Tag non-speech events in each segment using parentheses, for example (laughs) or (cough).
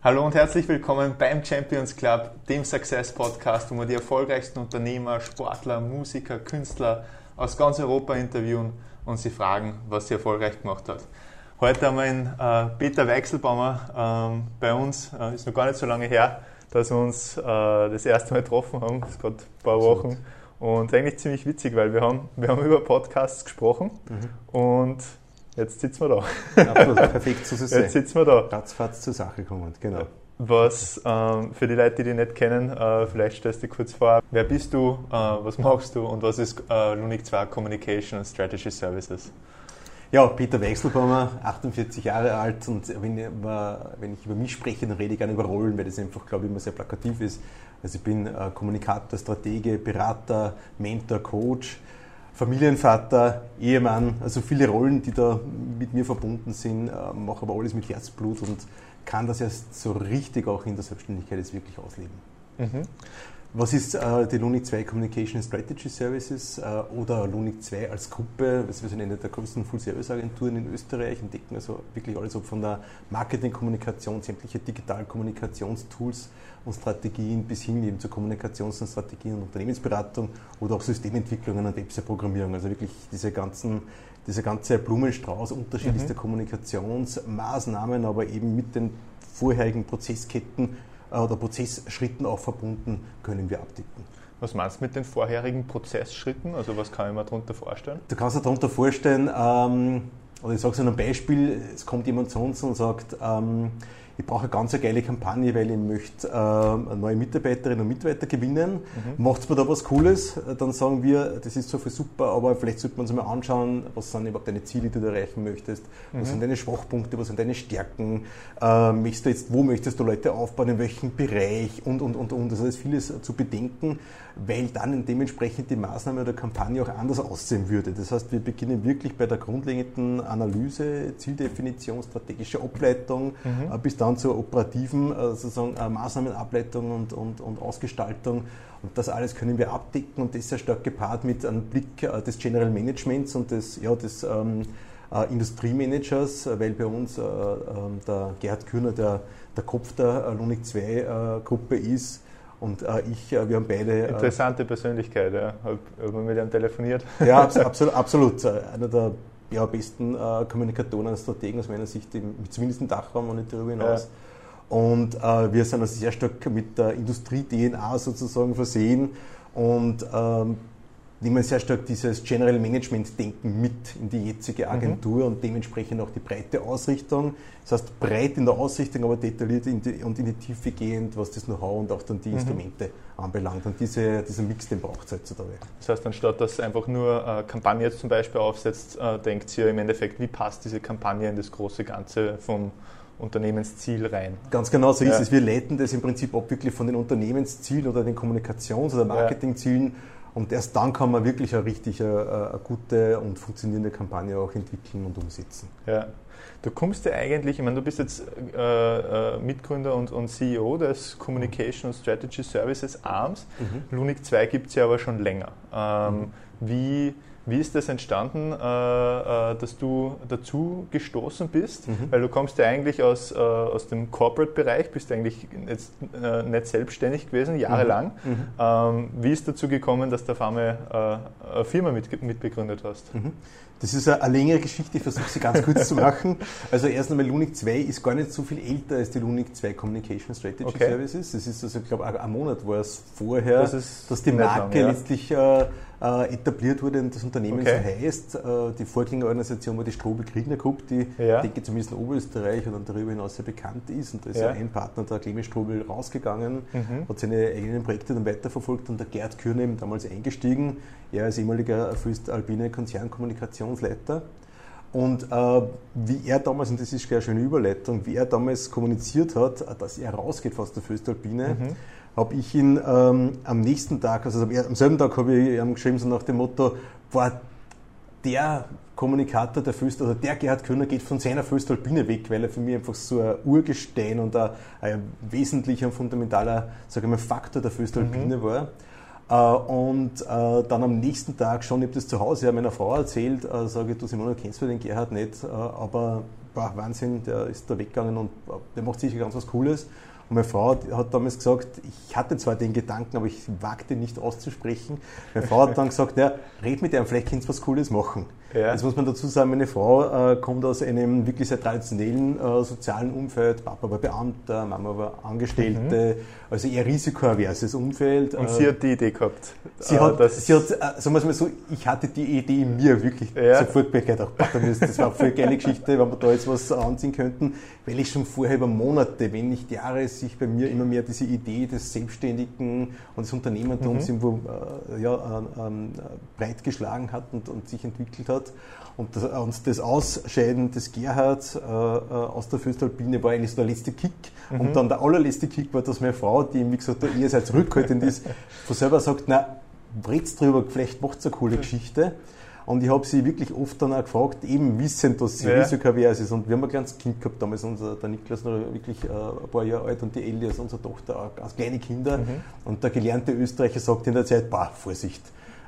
Hallo und herzlich willkommen beim Champions Club, dem Success Podcast, wo wir die erfolgreichsten Unternehmer, Sportler, Musiker, Künstler aus ganz Europa interviewen und sie fragen, was sie erfolgreich gemacht hat. Heute haben wir einen äh, Peter Weichselbaumer ähm, bei uns, äh, ist noch gar nicht so lange her, dass wir uns äh, das erste Mal getroffen haben, das ist gerade ein paar Wochen. Und eigentlich ziemlich witzig, weil wir haben, wir haben über Podcasts gesprochen mhm. und Jetzt sitzen wir da. Absolut, perfekt, so ist Jetzt sitzen wir da. Ratzfatz zur Sache kommen, genau. Was ähm, für die Leute, die dich nicht kennen, äh, vielleicht stellst du dich kurz vor. Wer bist du, äh, was machst du und was ist äh, Lunik 2 Communication and Strategy Services? Ja, Peter Wechselbaumer, 48 Jahre alt und wenn ich, wenn ich über mich spreche, dann rede ich gerne über Rollen, weil das einfach, glaube ich, immer sehr plakativ ist. Also ich bin äh, Kommunikator, Stratege, Berater, Mentor, Coach Familienvater, Ehemann, also viele Rollen, die da mit mir verbunden sind, äh, mache aber alles mit Herzblut und kann das erst so richtig auch in der Selbstständigkeit jetzt wirklich ausleben. Mhm. Was ist äh, die Lunik 2 Communication Strategy Services äh, oder Lunik 2 als Gruppe? Also wir sind eine der größten Full-Service-Agenturen in Österreich und decken also wirklich alles ob von der Marketing-Kommunikation, sämtliche Digital-Kommunikationstools und Strategien bis hin eben zur Kommunikations- und Strategien und Unternehmensberatung oder auch Systementwicklungen und Website-Programmierung. Also wirklich diese ganzen dieser ganze Blumenstrauß unterschiedlichster mhm. Kommunikationsmaßnahmen, aber eben mit den vorherigen Prozessketten oder Prozessschritten auch verbunden, können wir abdecken. Was meinst du mit den vorherigen Prozessschritten? Also was kann ich mir darunter vorstellen? Du kannst dir darunter vorstellen, ähm, oder ich sage es an einem Beispiel, es kommt jemand zu uns und sagt, ähm, ich brauche eine ganz geile Kampagne, weil ich möchte äh, neue Mitarbeiterinnen und Mitarbeiter gewinnen. Mhm. Macht mir da was Cooles? Dann sagen wir, das ist so viel super, aber vielleicht sollte man uns mal anschauen, was sind überhaupt deine Ziele, die du erreichen möchtest, mhm. was sind deine Schwachpunkte, was sind deine Stärken, äh, möchtest du jetzt, wo möchtest du Leute aufbauen, in welchem Bereich und, und, und, und. Also das ist vieles zu bedenken, weil dann dementsprechend die Maßnahme oder Kampagne auch anders aussehen würde. Das heißt, wir beginnen wirklich bei der grundlegenden Analyse, Zieldefinition, strategische Ableitung, mhm. Äh, bis dann zur operativen äh, sozusagen, äh, Maßnahmenableitung und, und, und Ausgestaltung. Und das alles können wir abdecken und das sehr stark gepaart mit einem Blick des General Managements und des, ja, des ähm, äh, Industriemanagers, weil bei uns äh, ähm, der Gerhard Kühner der, der Kopf der Lunik 2 Gruppe ist und äh, ich, äh, wir haben beide. Äh, Interessante Persönlichkeit, ja. Haben mit ihm telefoniert? Ja, absolut. absolut. Einer der ja, besten äh, Kommunikatoren und Strategen aus meiner Sicht, im, zumindest im Dachraum und nicht darüber hinaus. Ja. Und äh, wir sind also sehr stark mit der Industrie-DNA sozusagen versehen und ähm, nehmen sehr stark dieses General Management Denken mit in die jetzige mhm. Agentur mhm. und dementsprechend auch die breite Ausrichtung. Das heißt, breit in der Ausrichtung, aber detailliert in die, und in die Tiefe gehend, was das Know-how und auch dann die mhm. Instrumente anbelangt. Und diese, diesen Mix, den braucht es heutzutage. Das heißt, anstatt dass einfach nur äh, Kampagne jetzt zum Beispiel aufsetzt, äh, denkt ihr im Endeffekt, wie passt diese Kampagne in das große Ganze vom Unternehmensziel rein. Ganz genau so ja. ist es. Wir leiten das im Prinzip ab wirklich von den Unternehmenszielen oder den Kommunikations- oder Marketingzielen ja und erst dann kann man wirklich eine richtig eine, äh, eine gute und funktionierende Kampagne auch entwickeln und umsetzen. Ja. Du kommst ja eigentlich, ich meine, du bist jetzt äh, äh Mitgründer und, und, CEO des Communication Strategy Services ARMS. Mhm. Lunik 2 gibt es ja aber schon länger. Ähm, mhm. Wie wie ist das entstanden, äh, äh, dass du dazu gestoßen bist? Mhm. Weil du kommst ja eigentlich aus, äh, aus dem Corporate-Bereich, bist eigentlich jetzt nicht selbstständig gewesen, jahrelang. Mhm. mhm. Ähm, wie ist dazu gekommen, dass du auf einmal eine Firma mit, mitbegründet hast? Mhm. Das ist eine, längere Geschichte, ich versuche sie ganz kurz zu (laughs) machen. Also erst einmal Lunik 2 ist gar nicht so viel älter als die Lunik 2 Communication Strategy okay. Services. Das ist also, ich glaube, ein Monat war es vorher, das dass die Marke lang, ja. letztlich äh, äh, etabliert wurde und das Unternehmen okay. so heißt. Äh, die Vorgängerorganisation war die Strobel Kriegner Group, die, ja. denke zumindest in Oberösterreich und darüber hinaus sehr bekannt ist. Und da ist ja, ein Partner, der Clemens Strobel, rausgegangen, mhm. hat seine eigenen Projekte dann weiterverfolgt und der Gerd Kürne eben damals eingestiegen. Er als ehemaliger Föstalpine Konzernkommunikationsleiter. Und äh, wie er damals, und das ist eine schöne Überleitung, wie er damals kommuniziert hat, dass er rausgeht aus der Föstalpine, mhm habe ich ihn ähm, am nächsten Tag, also am selben Tag habe ich ihm geschrieben, so nach dem Motto, war der Kommunikator der Föst, also der Gerhard Köhner geht von seiner Föstalpine weg, weil er für mich einfach so ein Urgestein und ein, ein wesentlicher und fundamentaler sage ich mal, Faktor der Föstalpine mhm. war. Äh, und äh, dann am nächsten Tag schon, ich habe das zu Hause ja meiner Frau erzählt, äh, sage ich, du Simone, kennst du den Gerhard nicht, aber boah, Wahnsinn, der ist da weggegangen und der macht sicher ganz was Cooles. Und meine Frau hat damals gesagt, ich hatte zwar den Gedanken, aber ich wagte nicht auszusprechen. Meine Frau hat dann gesagt, ja, red mit ihm, vielleicht kannst du was Cooles machen. Ja. Jetzt muss man dazu sagen, meine Frau äh, kommt aus einem wirklich sehr traditionellen äh, sozialen Umfeld. Papa war Beamter, Mama war Angestellte, mhm. also eher risikoaverses Umfeld. Und äh, sie hat die Idee gehabt. Sie äh, hat, sie hat äh, sagen wir mal so, ich hatte die Idee in mir wirklich ja. sofort gedacht, das war eine geile Geschichte, wenn wir da jetzt was anziehen könnten, weil ich schon vorher über Monate, wenn nicht Jahre, sich bei mir immer mehr diese Idee des Selbstständigen und des Unternehmertums mhm. irgendwo äh, ja, ähm, breit geschlagen hat und, und sich entwickelt hat hat. Und das, und das Ausscheiden des Gerhard äh, äh aus der Föstalpine war eigentlich so der letzte Kick. Mhm. Und dann der allerletzte Kick war, dass meine Frau, die, wie gesagt, der eher zurückhaltend ist, von selber sagt, na, red's drüber, vielleicht macht's eine coole Geschichte. Und ich habe sie wirklich oft dann auch gefragt, eben wissend, dass sie ja. risikavers ist. Und wir haben ein kleines Kind gehabt, damals unser, der Niklas noch wirklich äh, ein paar Jahre alt und die Ellie, also unsere Tochter, auch ganz kleine Kinder. Mhm. Und der gelernte Österreicher sagt in der Zeit, bah, Vorsicht,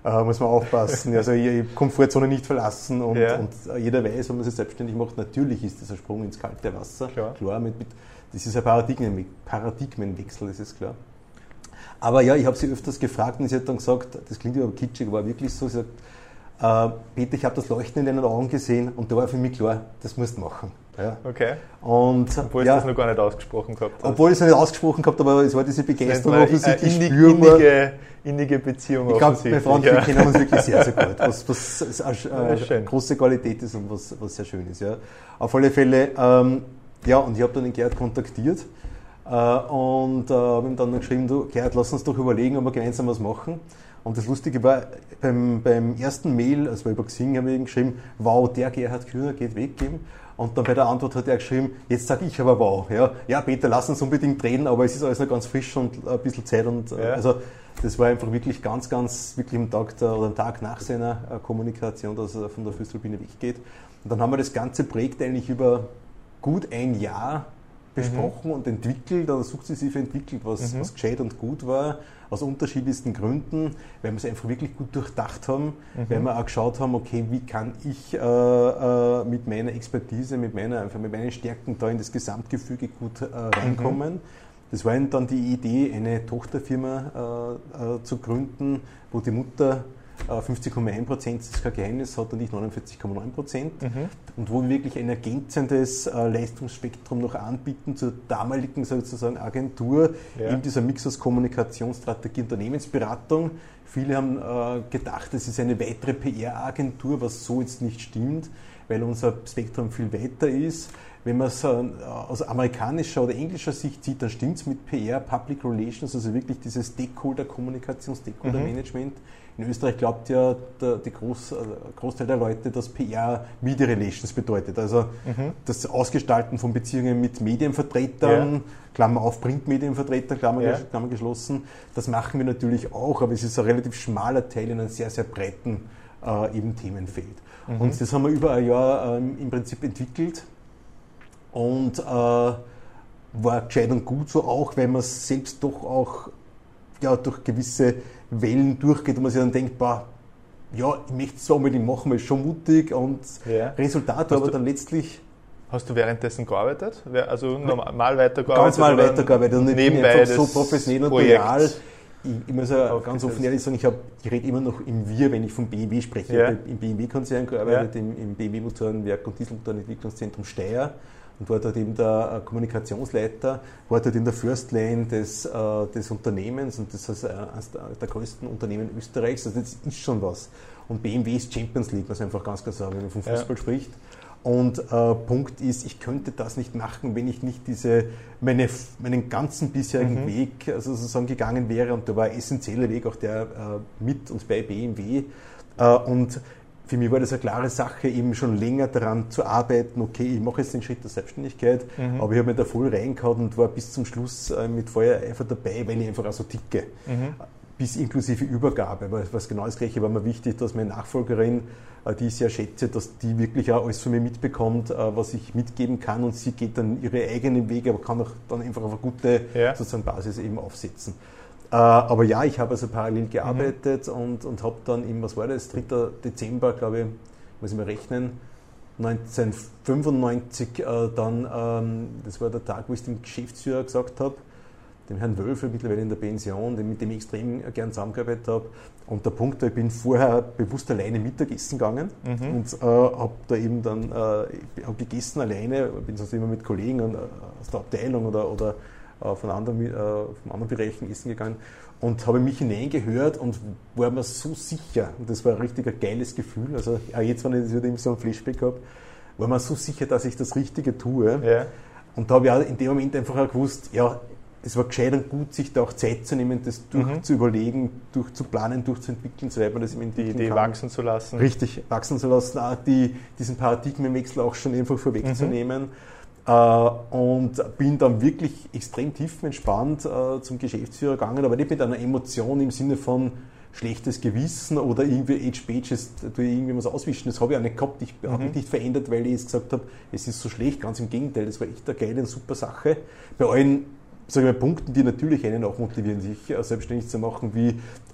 äh, muss man aufpassen. Also die Komfortzone nicht verlassen und, ja. und, jeder weiß, wenn man sich selbstständig macht, natürlich ist das ein Sprung ins kalte Wasser. Klar. klar mit, mit, das ist ein Paradigmen, Paradigmenwechsel, das ist klar. Aber ja, ich habe sie öfters gefragt und sie hat dann gesagt, das klingt aber kitschig, aber wirklich so, sie sagt, äh, Peter, ich habe das Leuchten in deinen Augen gesehen und da war für mich klar, das musst du machen. Ja. Okay. Und, obwohl ja, du das noch gar nicht ausgesprochen gehabt hast. Obwohl ich es noch nicht ausgesprochen gehabt aber es war diese Begeisterung offensichtlich innig, spürbar. Innige, innige Beziehung Ich glaube, meine Frau und ja. wir kennen uns wirklich sehr, sehr gut, was, was (laughs) eine, eine große Qualität ist und was, was sehr schön ist. Ja. Auf alle Fälle, ähm, ja, und ich habe dann den Gerd kontaktiert äh, und äh, habe ihm dann geschrieben, du Gerd, lass uns doch überlegen, ob wir gemeinsam was machen. Und das Lustige war, beim, beim ersten Mail, also über Xing haben wir ihm geschrieben, wow, der Gerhard Kühner geht weg. Und dann bei der Antwort hat er geschrieben, jetzt sage ich aber wow. Ja, ja, Peter, lass uns unbedingt reden, aber es ist alles noch ganz frisch und ein bisschen Zeit. Und äh, ja. also das war einfach wirklich ganz, ganz, wirklich am Tag der, oder am Tag nach seiner äh, Kommunikation, dass er von der Füßelbiene weggeht. Und dann haben wir das ganze Projekt eigentlich über gut ein Jahr besprochen mhm. und entwickelt oder sukzessive entwickelt, was, mhm. was gescheit und gut war aus unterschiedlichsten Gründen, weil wir es einfach wirklich gut durchdacht haben, mhm. weil wir auch geschaut haben, okay, wie kann ich äh, äh, mit meiner Expertise, mit, meiner, einfach mit meinen Stärken da in das Gesamtgefüge gut äh, reinkommen. Mhm. Das war dann die Idee, eine Tochterfirma äh, äh, zu gründen, wo die Mutter 50,1 Prozent ist kein Geheimnis, hat und nicht 49,9 Prozent. Mhm. Und wo wir wirklich ein ergänzendes äh, Leistungsspektrum noch anbieten zur damaligen sozusagen Agentur, ja. eben dieser Mix aus Kommunikationsstrategie, Unternehmensberatung. Viele haben äh, gedacht, es ist eine weitere PR-Agentur, was so jetzt nicht stimmt, weil unser Spektrum viel weiter ist. Wenn man es aus amerikanischer oder englischer Sicht sieht, dann stimmt es mit PR, Public Relations, also wirklich dieses Stakeholder-Kommunikation, Stakeholder-Management. Mhm in Österreich glaubt ja der, die Groß, äh, Großteil der Leute, dass PR Media Relations bedeutet. Also mhm. das Ausgestalten von Beziehungen mit Medienvertretern, ja. Klammer auf Printmedienvertreter, Klammer, ja. Klammer geschlossen. Das machen wir natürlich auch, aber es ist ein relativ schmaler Teil in einem sehr, sehr breiten äh, eben Themenfeld. Mhm. Und das haben wir über ein Jahr ähm, im Prinzip entwickelt und äh, war gescheit und gut so auch, weil man es selbst doch auch ja, durch gewisse Wellen durchgeht und man sich dann denkt, boah, ja, ich möchte es so unbedingt machen, weil es schon mutig und ja. Resultat aber dann letztlich. Hast du währenddessen gearbeitet? Also normal weitergearbeitet? Ganz mal weitergearbeitet und nebenbei so professionell und loyal. Ich, ich, muss ja ganz offen ehrlich sagen, ich, hab, ich rede immer noch im Wir, wenn ich vom BMW spreche. Ja. Ich habe im BMW-Konzern gearbeitet, ja. im, im BMW Motorenwerk und Dieselmotorenentwicklungszentrum Steyr und war dort eben der äh, Kommunikationsleiter, war dort in der First Lane des, äh, des Unternehmens und das ist eines der größten Unternehmen Österreichs. Also das ist schon was. Und BMW ist Champions League, was einfach ganz klar sagen, wenn man vom Fußball ja. spricht. Und äh, Punkt ist, ich könnte das nicht machen, wenn ich nicht diese, meine, meinen ganzen bisherigen mhm. Weg also sozusagen gegangen wäre. Und da war ein essentieller Weg auch der äh, mit und bei BMW. Äh, und für mich war das eine klare Sache, eben schon länger daran zu arbeiten, okay, ich mache jetzt den Schritt der Selbstständigkeit, mhm. aber ich habe mich da voll reingehauen und war bis zum Schluss äh, mit Feuereifer dabei, weil ich einfach auch so ticke. Mhm. Bis inklusive Übergabe. Aber was genau das Gleiche war mir wichtig, dass meine Nachfolgerin, äh, die ich sehr schätze, dass die wirklich auch alles von mir mitbekommt, äh, was ich mitgeben kann und sie geht dann ihre eigenen Wege, aber kann auch dann einfach auf eine gute ja. sozusagen Basis eben aufsetzen. Äh, aber ja, ich habe also parallel gearbeitet mhm. und, und habe dann im, was war das, 3. Dezember, glaube ich, muss ich mal rechnen, 1995 äh, dann, ähm, das war der Tag, wo ich dem Geschäftsführer gesagt habe, dem Herrn Wölfer, mittlerweile in der Pension, mit dem ich extrem gern zusammengearbeitet habe. Und der Punkt, ich bin vorher bewusst alleine Mittagessen gegangen mhm. und äh, habe da eben dann äh, gegessen alleine, bin sonst immer mit Kollegen und, äh, aus der Abteilung oder, oder von, anderen, äh, von anderen Bereichen essen gegangen und habe mich hineingehört und war mir so sicher, und das war ein richtig geiles Gefühl, also auch jetzt, wenn ich wieder so ein Flashback habe, war mir so sicher, dass ich das Richtige tue. Ja. Und da habe ich auch in dem Moment einfach auch gewusst, ja, es war gescheit und gut, sich da auch Zeit zu nehmen, das durchzuüberlegen, mhm. durchzuplanen, durchzuentwickeln, so weit man das im Die Idee kann. wachsen zu lassen. Richtig, wachsen zu lassen, auch die, diesen Paradigmenwechsel auch schon einfach vorwegzunehmen. Mhm. Äh, und bin dann wirklich extrem tiefenentspannt äh, zum Geschäftsführer gegangen, aber nicht mit einer Emotion im Sinne von, schlechtes Gewissen oder irgendwie Age Pages, irgendwie was auswischen. Das habe ich auch nicht gehabt. Ich mhm. habe mich nicht verändert, weil ich jetzt gesagt habe, es ist so schlecht. Ganz im Gegenteil, das war echt eine geile und super Sache. Bei allen sagen wir, Punkten, die natürlich einen auch motivieren, sich äh, selbstständig zu machen, wie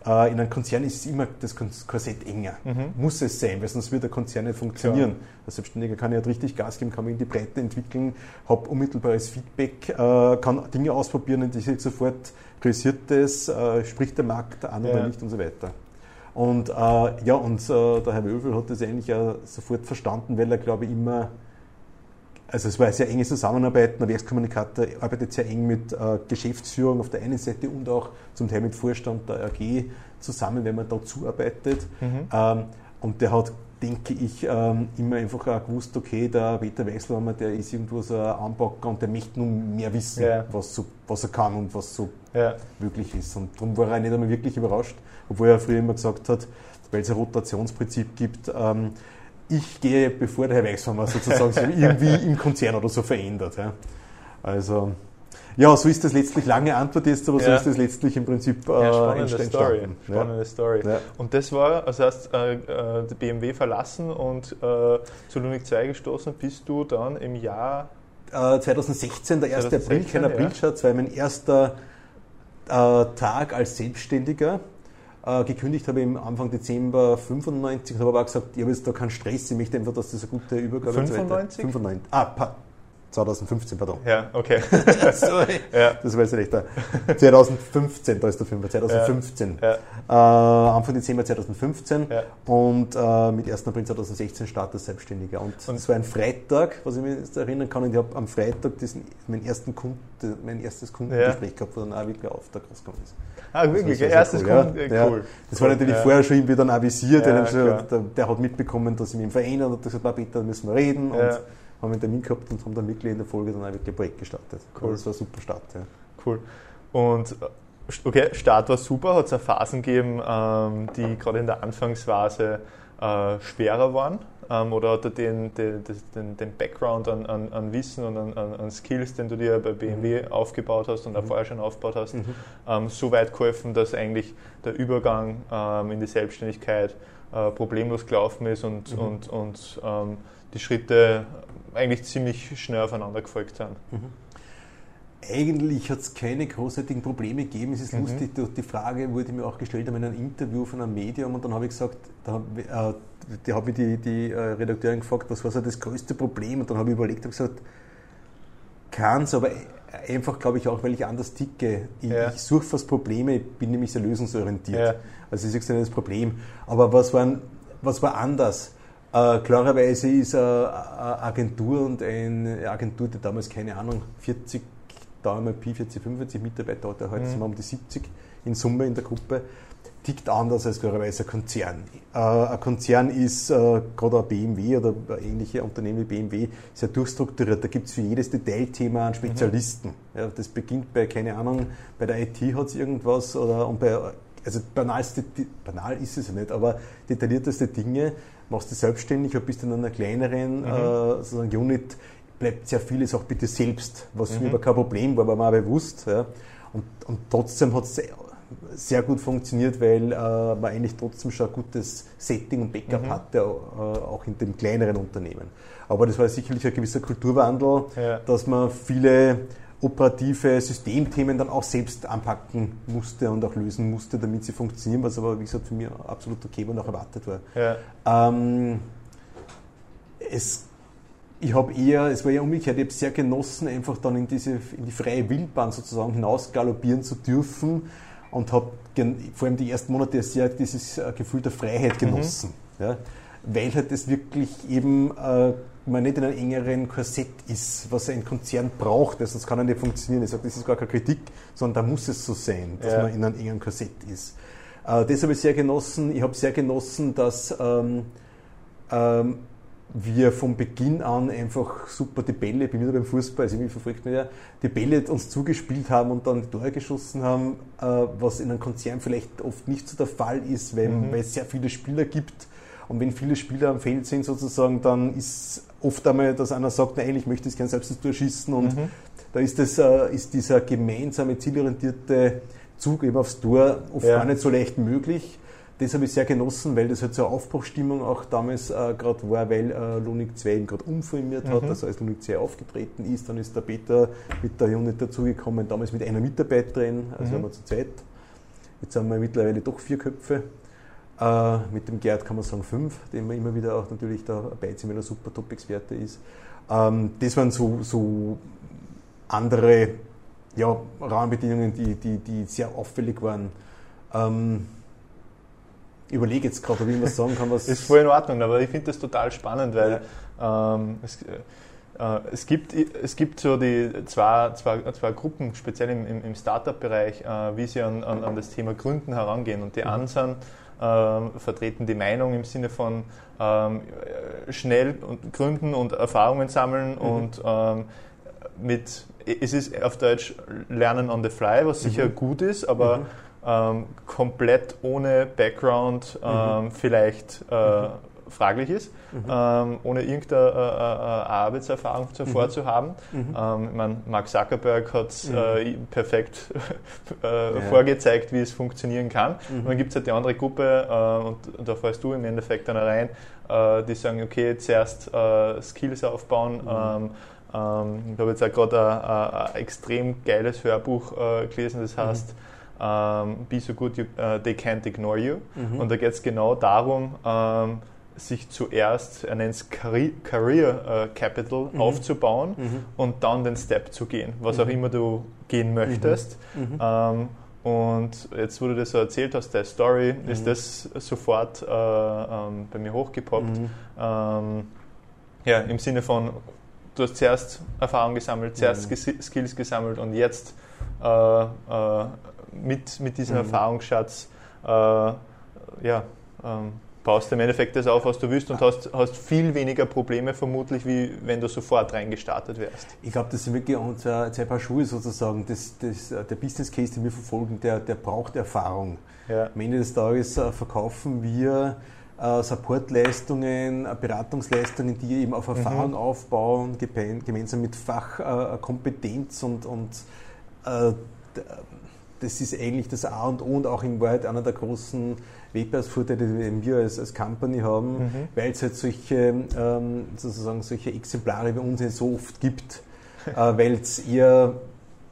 äh, in einem Konzern ist es immer das Korsett enger. Mhm. Muss es sein, weil sonst wird der Konzern nicht funktionieren. Klar. Als Selbstständiger kann ich halt richtig Gas geben, kann mich in die Breite entwickeln, habe unmittelbares Feedback, äh, kann Dinge ausprobieren und ich sofort realisiert das, äh, spricht der Markt an ja. oder nicht und so weiter. Und äh, ja, und äh, der Herr Wölfel hat das eigentlich auch sofort verstanden, weil er, glaube ich, immer also es war eine sehr enge Zusammenarbeit. Der Werkskommunikator arbeitet sehr eng mit äh, Geschäftsführung auf der einen Seite und auch zum Teil mit Vorstand der AG zusammen, wenn man da zuarbeitet. Mhm. Ähm, und der hat, denke ich, ähm, immer einfach auch gewusst, okay, der Peter Weißlammer, der ist irgendwo so ein Anpacker und der möchte nun mehr wissen, ja. was, so, was er kann und was so ja. möglich ist. Und darum war er nicht einmal wirklich überrascht, obwohl er früher immer gesagt hat, weil es ein Rotationsprinzip gibt, ähm, ich gehe, bevor der Herr Weichshammer sozusagen sich (laughs) irgendwie im Konzern oder so verändert. Ja. Also, ja, so ist das letztlich, lange Antwort jetzt, aber so ist das letztlich im Prinzip äh, ja, spannende Story. Spannende ja. Story. Und das war, also hast äh, äh, BMW verlassen und äh, zu Lunik 2 gestoßen, bist du dann im Jahr 2016, äh, der 1. 2016, April, kein Aprilschatz, das war mein erster äh, Tag als Selbstständiger äh, gekündigt habe im Anfang Dezember 95 und habe aber auch gesagt, ich habe jetzt da keinen Stress, ich möchte einfach, dass das eine gute Übergabe 95? 95. Ah, 2015, pardon. Ja, okay. (laughs) Sorry. Ja. Das weiß ich nicht. 2015, da ist der Film, 2015. Ja. Ja. Äh, Anfang Dezember 2015 ja. und äh, mit 1. April 2016 Start als Selbstständiger. Und, und es war ein Freitag, was ich mich jetzt erinnern kann, und ich habe am Freitag diesen, mein, ersten Kunde, mein erstes Kundengespräch gehabt, wo dann auch wirklich Auftrag rausgekommen ist. Ah, wirklich? Sehr, erstes cool. Kunden, ja. cool. Das war natürlich vorher schon irgendwie dann avisiert, der, der, hat mitbekommen, dass ich mich verändert und hat gesagt, Peter, da müssen wir reden. Und haben einen Termin gehabt und haben dann wirklich in der Folge dann auch wirklich ein Projekt gestartet. Cool. Also das war ein super Start. Ja. Cool. Und äh, okay, Start war super, hat es auch Phasen gegeben, ähm, die gerade in der Anfangsphase äh, schwerer waren? Ähm, oder hat er den, den, den, den Background an, an, an, Wissen und an, an, Skills, den du dir bei BMW mhm. aufgebaut hast und mhm. auch vorher schon aufgebaut hast, mhm. ähm, so weit geholfen, dass eigentlich der Übergang ähm, in die Selbstständigkeit äh, problemlos gelaufen ist und, mhm. und, und ähm, die Schritte eigentlich ziemlich schnell aufeinander gefolgt sind. Mhm. Eigentlich hat es keine großartigen Probleme gegeben. Es ist mhm. lustig, die Frage wurde mir auch gestellt in einem Interview von einem Medium und dann habe ich gesagt, da, äh, die hat mich die, die äh, Redakteurin gefragt, was war so das größte Problem und dann habe ich überlegt und gesagt, kann es, aber einfach glaube ich auch, weil ich anders ticke. Ich, ja. ich suche fast Probleme, bin nämlich sehr lösungsorientiert. Ja. Also ist nicht das Problem. Aber was, waren, was war anders? Äh, klarerweise ist eine Agentur und eine Agentur, die damals, keine Ahnung, 40, damals Pi 40, 45 Mitarbeiter hatte, heute mhm. sind wir um die 70 in Summe in der Gruppe, tickt anders als klarerweise ein Konzern. Äh, ein Konzern ist, äh, gerade ein BMW oder ähnliche Unternehmen wie BMW, sehr durchstrukturiert. Da gibt es für jedes Detailthema einen Spezialisten. Mhm. Ja, das beginnt bei, keine Ahnung, bei der IT hat es irgendwas oder und bei also banalste, banal ist es ja nicht, aber detaillierteste Dinge machst du selbstständig oder bist in einer kleineren mhm. äh, Unit, bleibt sehr vieles auch bitte selbst, was mhm. aber kein Problem war, war mir auch bewusst. Ja. Und, und trotzdem hat es sehr gut funktioniert, weil äh, man eigentlich trotzdem schon ein gutes Setting und Backup mhm. hatte, äh, auch in dem kleineren Unternehmen. Aber das war sicherlich ein gewisser Kulturwandel, ja. dass man viele operative Systemthemen dann auch selbst anpacken musste und auch lösen musste, damit sie funktionieren, was aber, wie gesagt, für mich absolut okay und auch erwartet war. Ja. Ähm, es ich habe eher, es war ja umgekehrt, ich habe sehr genossen, einfach dann in, diese, in die freie Wildbahn sozusagen hinaus galoppieren zu dürfen und habe vor allem die ersten Monate sehr dieses äh, Gefühl der Freiheit mhm. genossen. Mhm. Ja, weil halt das wirklich eben äh, man nicht in einem engeren Korsett ist, was ein Konzern braucht, sonst kann er nicht funktionieren. Ich sage, das ist gar keine Kritik, sondern da muss es so sein, dass ja. man in einem engeren Korsett ist. Äh, das habe ich sehr genossen. Ich habe sehr genossen, dass ähm, ähm, wir von Beginn an einfach super die Bälle, ich bin wieder beim Fußball, also mich verfolgt mich ja, die Bälle uns zugespielt haben und dann die Tore geschossen haben, äh, was in einem Konzern vielleicht oft nicht so der Fall ist, weil, mhm. weil es sehr viele Spieler gibt. Und wenn viele Spieler am Feld sind sozusagen, dann ist oft einmal, dass einer sagt, nein, ich möchte es gerne selbst das Tor schießen und mhm. da ist, das, äh, ist dieser gemeinsame, zielorientierte Zug eben aufs Tor oft ja. gar nicht so leicht möglich das habe ich sehr genossen, weil das halt so eine Aufbruchstimmung auch damals äh, gerade war, weil äh, Lunik 2 eben gerade umformiert hat, mhm. also als Lunik 2 aufgetreten ist, dann ist der Peter mit der Unit dazugekommen, damals mit einer Mitarbeiterin, also mhm. waren wir zu zweit. Jetzt haben wir mittlerweile doch vier Köpfe. Äh, mit dem Gerd kann man sagen fünf, den man immer wieder auch natürlich dabei ist, weil er super Top-Experte ist. Ähm, das waren so, so andere ja, Rahmenbedingungen, die, die, die sehr auffällig waren. Ähm, ich überlege jetzt gerade, ob ich was sagen kann. Was (laughs) ist voll in Ordnung, aber ich finde das total spannend, weil ja. ähm, es, äh, es, gibt, es gibt so die zwei, zwei, zwei Gruppen, speziell im, im, im Startup-Bereich, äh, wie sie an, an, an, das Thema Gründen herangehen. Und die mhm. einen sind, äh, vertreten die Meinung im Sinne von ähm, schnell und gründen und Erfahrungen sammeln mhm. und ähm, mit, es ist auf Deutsch Lernen on the fly, was sicher mhm. gut ist, aber mhm ähm, komplett ohne Background ähm, mhm. vielleicht äh, mhm. Fraglich ist, mhm. ähm, ohne irgendeine äh, äh, Arbeitserfahrung zuvor mhm. zu haben. Mhm. Ähm, ich meine, Mark Zuckerberg hat es mhm. äh, perfekt (laughs) äh, ja. vorgezeigt, wie es funktionieren kann. Und dann gibt es halt die andere Gruppe, äh, und, da fällst du im Endeffekt dann rein, die sagen, okay, zuerst Skills aufbauen. Ähm, ähm, ich habe jetzt auch gerade ein, extrem geiles Hörbuch gelesen, das heißt ähm, Be So Good you, uh, They Can't Ignore You. Mhm. Und da geht es genau darum, ähm, sich zuerst, er nennt es Career, uh, Capital, mhm. aufzubauen mhm. und dann den Step zu gehen, was auch mhm. immer du gehen möchtest. Mhm. Mhm. Ähm, und jetzt, wo du das so erzählt hast, der Story, ist das sofort äh, ähm, bei mir hochgepoppt. Ähm, ja, im Sinne von, du hast zuerst Erfahrung gesammelt, zuerst Skills gesammelt und jetzt äh, äh, mit, mit diesem mhm. Erfahrungsschatz äh, ja, ähm, baust im Endeffekt das auf, was du willst und hast, hast viel weniger Probleme vermutlich, wie wenn du sofort reingestartet wärst. Ich glaube, das sind wirklich zwei, zwei Paar Schuhe sozusagen. Das, das, der Business Case, den wir verfolgen, der, der braucht Erfahrung. Ja. Am Ende des Tages äh, verkaufen wir äh, Supportleistungen, Beratungsleistungen, die eben auf Erfahrung mhm. aufbauen, gemeinsam mit Fachkompetenz und, und äh, das ist eigentlich das A und O und auch in Wahrheit einer der großen Wettbewerbsvorteile, die wir als, als Company haben, mhm. weil es halt solche, ähm, sozusagen solche Exemplare wie uns so oft gibt, (laughs) äh, weil es eher,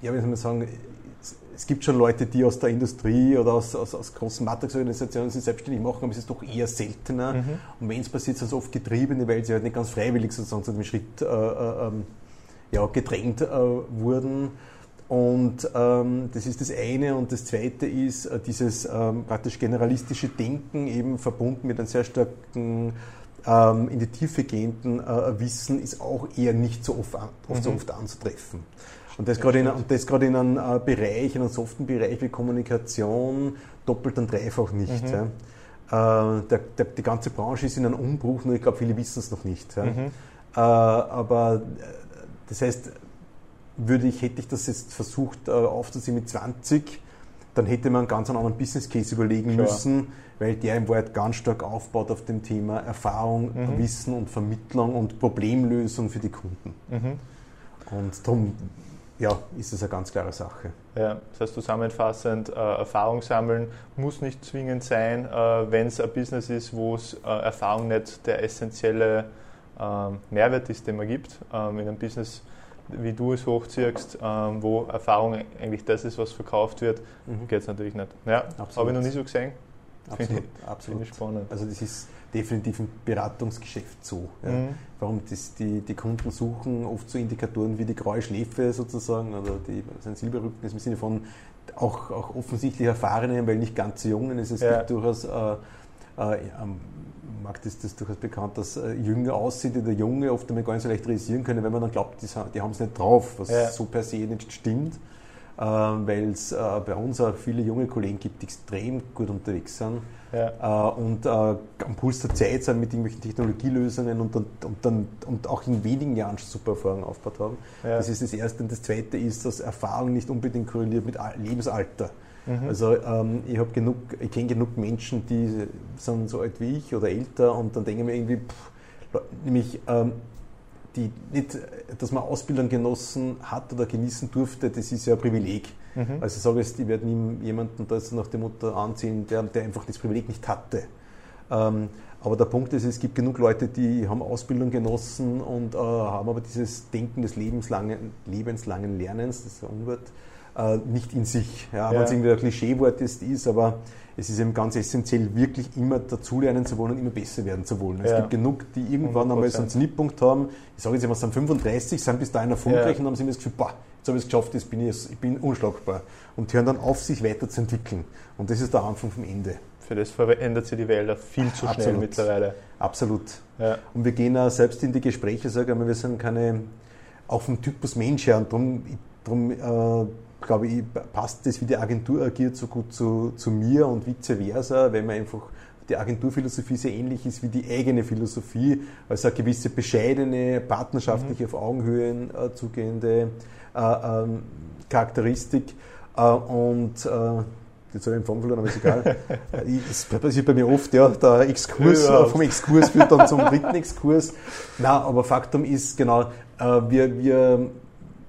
ja, wie soll man sagen, es gibt schon Leute, die aus der Industrie oder aus, aus, aus großen Matrixorganisationen sich selbstständig machen, aber es ist doch eher seltener. Mhm. Und wenn es passiert, sind es oft Getriebene, weil sie halt nicht ganz freiwillig sozusagen zu dem Schritt äh, äh, ähm, ja, gedrängt äh, wurden. Und ähm, das ist das eine. Und das zweite ist äh, dieses ähm, praktisch generalistische Denken, eben verbunden mit einem sehr starken ähm, in die Tiefe gehenden äh, Wissen, ist auch eher nicht so oft, an, oft, mhm. so oft anzutreffen. Und das gerade in, und das in einem äh, Bereich, in einem soften Bereich wie Kommunikation, doppelt und dreifach nicht. Mhm. Ja. Äh, der, der, die ganze Branche ist in einem Umbruch, nur ich glaube, viele wissen es noch nicht. Ja. Mhm. Äh, aber äh, das heißt, würde ich, hätte ich das jetzt versucht äh, aufzuziehen mit 20, dann hätte man einen ganz anderen Business Case überlegen Klar. müssen, weil der im Wort ganz stark aufbaut auf dem Thema Erfahrung, mhm. Wissen und Vermittlung und Problemlösung für die Kunden. Mhm. Und darum ja, ist es eine ganz klare Sache. Ja, das heißt zusammenfassend, äh, Erfahrung sammeln muss nicht zwingend sein, äh, wenn es ein Business ist, wo es äh, Erfahrung nicht der essentielle ähm, Mehrwert ist, den man gibt. Ähm, in einem Business wie du es hochziehst, ähm, wo Erfahrung eigentlich das ist, was verkauft wird, mhm. geht es natürlich nicht. Ja, habe ich noch nie so gesehen. Absolut, Finde ich, absolut. Find ich spannend. Also das ist definitiv im Beratungsgeschäft so. Ja. Mhm. Warum das, die, die Kunden suchen oft so Indikatoren wie die graue Schläfe sozusagen oder die also Silberrücken im Sinne von auch, auch offensichtlich Erfahrenen, weil nicht ganz Jungen. Es, es ja. gibt durchaus, äh, äh, Markt ist das durchaus bekannt, dass äh, jünger aussieht, der Junge oft einmal gar nicht so leicht realisieren können, wenn man dann glaubt, die, die haben es nicht drauf, was ja. so per se nicht stimmt. Ähm, weil es äh, bei uns auch viele junge Kollegen gibt, die extrem gut unterwegs sind ja. Äh, und äh, am Puls der Zeit sind mit irgendwelchen Technologielösungen und, und, und, dann, und auch in wenigen Jahren schon super Erfahrungen aufgebaut haben. Ja. Das ist das Erste. Und das Zweite ist, dass Erfahrung nicht unbedingt korreliert mit Lebensalter. Mhm. Also ähm, ich genug, ich kenne genug Menschen, die sind so alt wie ich oder älter und dann denke ich mir irgendwie, pff, nämlich ähm, die nicht, dass man Ausbildung genossen hat oder genießen durfte, das ist ja ein Privileg. Mhm. Also ich sage jetzt, ich werde nie jemanden da nach dem Motto anziehen, der, der einfach das Privileg nicht hatte. Ähm, aber der Punkt ist, es gibt genug Leute, die haben Ausbildung genossen und äh, haben aber dieses Denken des lebenslangen, lebenslangen Lernens, das ist ein Unwort, äh, nicht in sich. Ja, ja. Wenn es irgendwie ein Klischeewort ist, ist, aber es ist eben ganz essentiell, wirklich immer dazulernen zu wollen und immer besser werden zu wollen. Es ja. gibt genug, die irgendwann 100%. einmal so einen Zenitpunkt haben, ich sage jetzt immer, sind 35, sind bis dahin erfolgreich ja. und haben sich immer das Gefühl, boah, jetzt habe ich es geschafft, jetzt bin ich, ich bin unschlagbar. Und hören dann auf, sich weiterzuentwickeln. Und das ist der Anfang vom Ende. Für das verändert sich die Welt auch viel zu Absolut. schnell mittlerweile. Absolut. Ja. Und wir gehen auch selbst in die Gespräche, sagen wir, wir sind keine, auch vom Typus Mensch her, und darum, darum äh, glaube ich, passt das, wie die Agentur agiert, so gut zu, zu mir und vice versa, weil man einfach die Agenturphilosophie sehr ähnlich ist wie die eigene Philosophie, also eine gewisse bescheidene, partnerschaftliche, mhm. auf Augenhöhen äh, zugehende äh, ähm, Charakteristik. Äh, und äh, jetzt habe ich den Faden verloren, aber ist egal. (laughs) das passiert bei mir oft, ja, der Exkurs, ja. vom Exkurs führt dann zum dritten Exkurs. Na, aber Faktum ist, genau, äh, wir, wir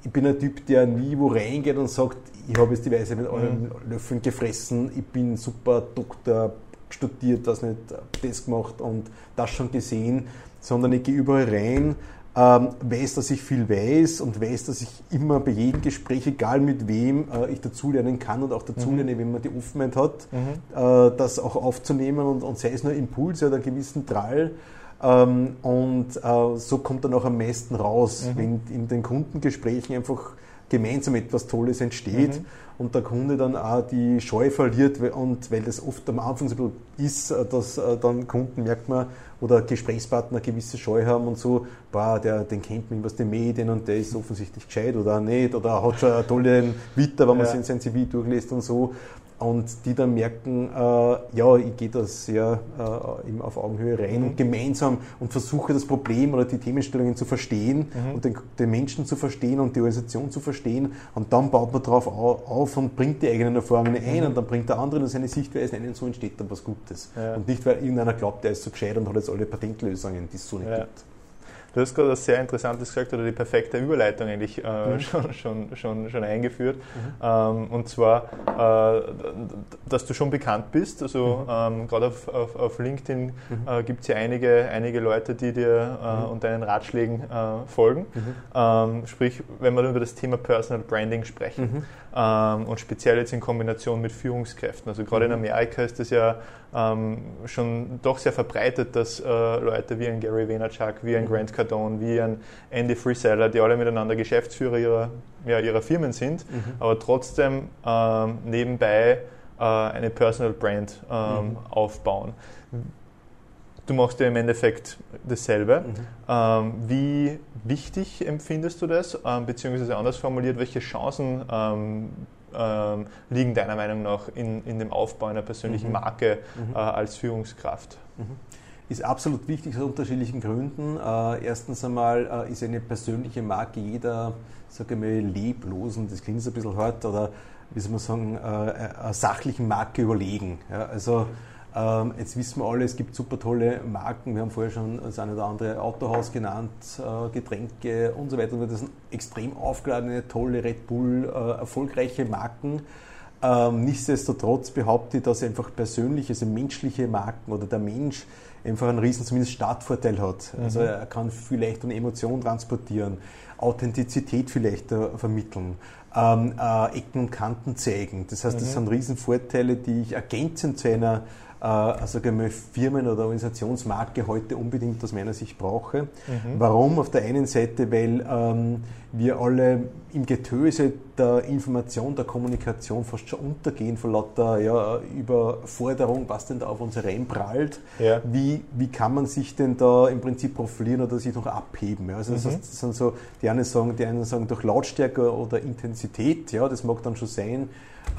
ich bin ein Typ, der nie wo reingeht und sagt, ich habe jetzt die Weise mit euren mhm. Löffeln gefressen, ich bin super Doktor, studiert, das nicht, das gemacht und das schon gesehen, sondern ich gehe überall rein, ähm, weiß, dass ich viel weiß und weiß, dass ich immer bei jedem Gespräch, egal mit wem, äh, ich dazulernen kann und auch dazulerne, mhm. wenn man die Offenheit hat, mhm. äh, das auch aufzunehmen und, und sei es nur Impulse oder einen gewissen Trall, ähm, und äh, so kommt dann auch am meisten raus, mhm. wenn in den Kundengesprächen einfach gemeinsam etwas Tolles entsteht mhm. und der Kunde dann auch die Scheu verliert und weil das oft am Anfang so ist, äh, dass äh, dann Kunden merkt man oder Gesprächspartner gewisse Scheu haben und so, boah, der, den kennt man aus den Medien und der ist offensichtlich gescheit oder nicht oder hat schon einen tollen Witter, wenn man ja. sein CV durchlässt und so und die dann merken, äh, ja, ich gehe da sehr äh, auf Augenhöhe rein mhm. und gemeinsam und versuche das Problem oder die Themenstellungen zu verstehen mhm. und den, den, Menschen zu verstehen und die Organisation zu verstehen und dann baut man darauf auf und bringt die eigenen Erfahrungen ein mhm. und dann bringt der andere seine Sichtweise ein und so entsteht dann was Gutes. Ja. Und nicht, weil irgendeiner glaubt, der ist so gescheit und hat jetzt alle Patentlösungen, die es so nicht ja. gibt. Du hast gerade was sehr Interessantes gesagt oder die perfekte Überleitung eigentlich äh, mhm. (laughs) schon, schon, schon, schon eingeführt. Mhm. Ähm, und zwar, äh, dass du schon bekannt bist. Also mhm. ähm, gerade auf, auf, auf, LinkedIn mhm. äh, gibt es ja einige, einige Leute, die dir äh, mhm. und deinen Ratschlägen äh, folgen. Mhm. Ähm, sprich, wenn wir über das Thema Personal Branding sprechen ähm, und speziell jetzt in Kombination mit Führungskräften. Also gerade in Amerika ist das ja ähm, schon doch sehr verbreitet, dass äh, Leute wie ein Gary Vaynerchuk, wie ein Grant Cardone, wie ein Andy Freeseller, die alle miteinander Geschäftsführer ihrer, ja, ihrer Firmen sind, mhm. aber trotzdem ähm, nebenbei äh, eine Personal Brand ähm, mhm. aufbauen. Du machst ja im Endeffekt dasselbe. Mhm. Ähm, wie wichtig empfindest du das? Ähm, beziehungsweise anders formuliert, welche Chancen ähm, liegen deiner Meinung nach in, in dem Aufbau einer persönlichen mhm. Marke mhm. Äh, als Führungskraft? Mhm. Ist absolut wichtig aus unterschiedlichen Gründen. Äh, erstens einmal äh, ist eine persönliche Marke jeder, sage ich mal, leblosen, das klingt so ein bisschen hart, oder wie soll man sagen, äh, einer sachlichen Marke überlegen. Ja, also ähm, jetzt wissen wir alle, es gibt super tolle Marken. Wir haben vorher schon das eine oder andere Autohaus genannt, äh, Getränke und so weiter. Das sind extrem aufgeladene, tolle Red Bull, äh, erfolgreiche Marken. Ähm, nichtsdestotrotz behaupte ich, dass einfach persönliche, also menschliche Marken oder der Mensch einfach einen riesen zumindest Startvorteil hat. Mhm. Also er kann vielleicht eine Emotion transportieren, Authentizität vielleicht äh, vermitteln, ähm, äh, Ecken und Kanten zeigen. Das heißt, das mhm. sind Riesenvorteile, die ich ergänzend zu einer äh, also Firmen- oder Organisationsmarke heute unbedingt aus meiner Sicht brauche. Mhm. Warum? Auf der einen Seite, weil ähm, wir alle im Getöse der Information, der Kommunikation fast schon untergehen von lauter ja, Überforderung, was denn da auf uns reinprallt. Ja. Wie, wie kann man sich denn da im Prinzip profilieren oder sich noch abheben? Ja? Also mhm. heißt, das sind so, die einen sagen, die einen sagen durch Lautstärke oder Intensität, ja, das mag dann schon sein.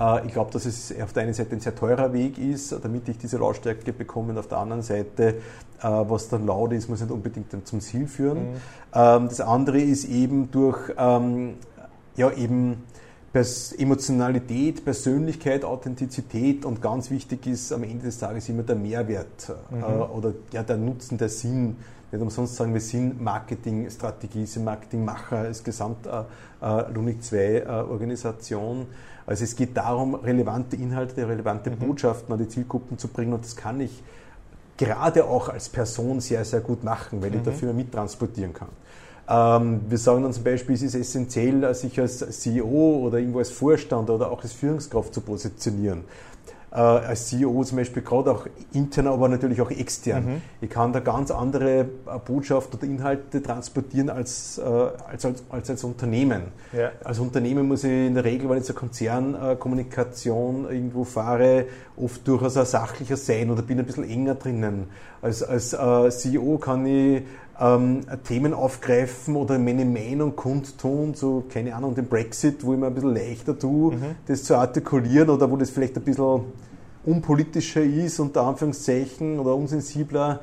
Äh, ich glaube, dass es auf der einen Seite ein sehr teurer Weg ist, damit ich diese Lautstärke bekomme, und auf der anderen Seite, äh, was dann laut ist, muss nicht unbedingt zum Ziel führen. Mhm. Ähm, das andere ist eben durch ähm, ja, eben Emotionalität, Persönlichkeit, Authentizität und ganz wichtig ist am Ende des Tages immer der Mehrwert mhm. äh, oder ja, der Nutzen, der Sinn. Nicht umsonst sagen wir sind Marketingstrategie, sind Marketingmacher als Gesamt äh, Lunik 2 äh, Organisation. Also es geht darum, relevante Inhalte, relevante mhm. Botschaften an die Zielgruppen zu bringen und das kann ich gerade auch als Person sehr, sehr gut machen, weil mhm. ich dafür mittransportieren kann. Ähm, wir sagen dann zum Beispiel, es ist essentiell, sich als CEO oder irgendwo als Vorstand oder auch als Führungskraft zu positionieren als CEO zum Beispiel, gerade auch intern, aber natürlich auch extern. Mhm. Ich kann da ganz andere äh, Botschaft oder Inhalte transportieren als, äh, als, als, als, als Unternehmen. Ja. Als Unternehmen muss ich in der Regel, wenn ich zur Konzernkommunikation irgendwo fahre, oft durchaus auch sachlicher sein oder bin ein bisschen enger drinnen. Als, als äh, CEO kann ich ähm, Themen aufgreifen oder meine Meinung kundtun, so keine Ahnung, den Brexit, wo ich mir ein bisschen leichter tue, mhm. das zu artikulieren oder wo das vielleicht ein bisschen unpolitischer ist, unter Anführungszeichen, oder unsensibler.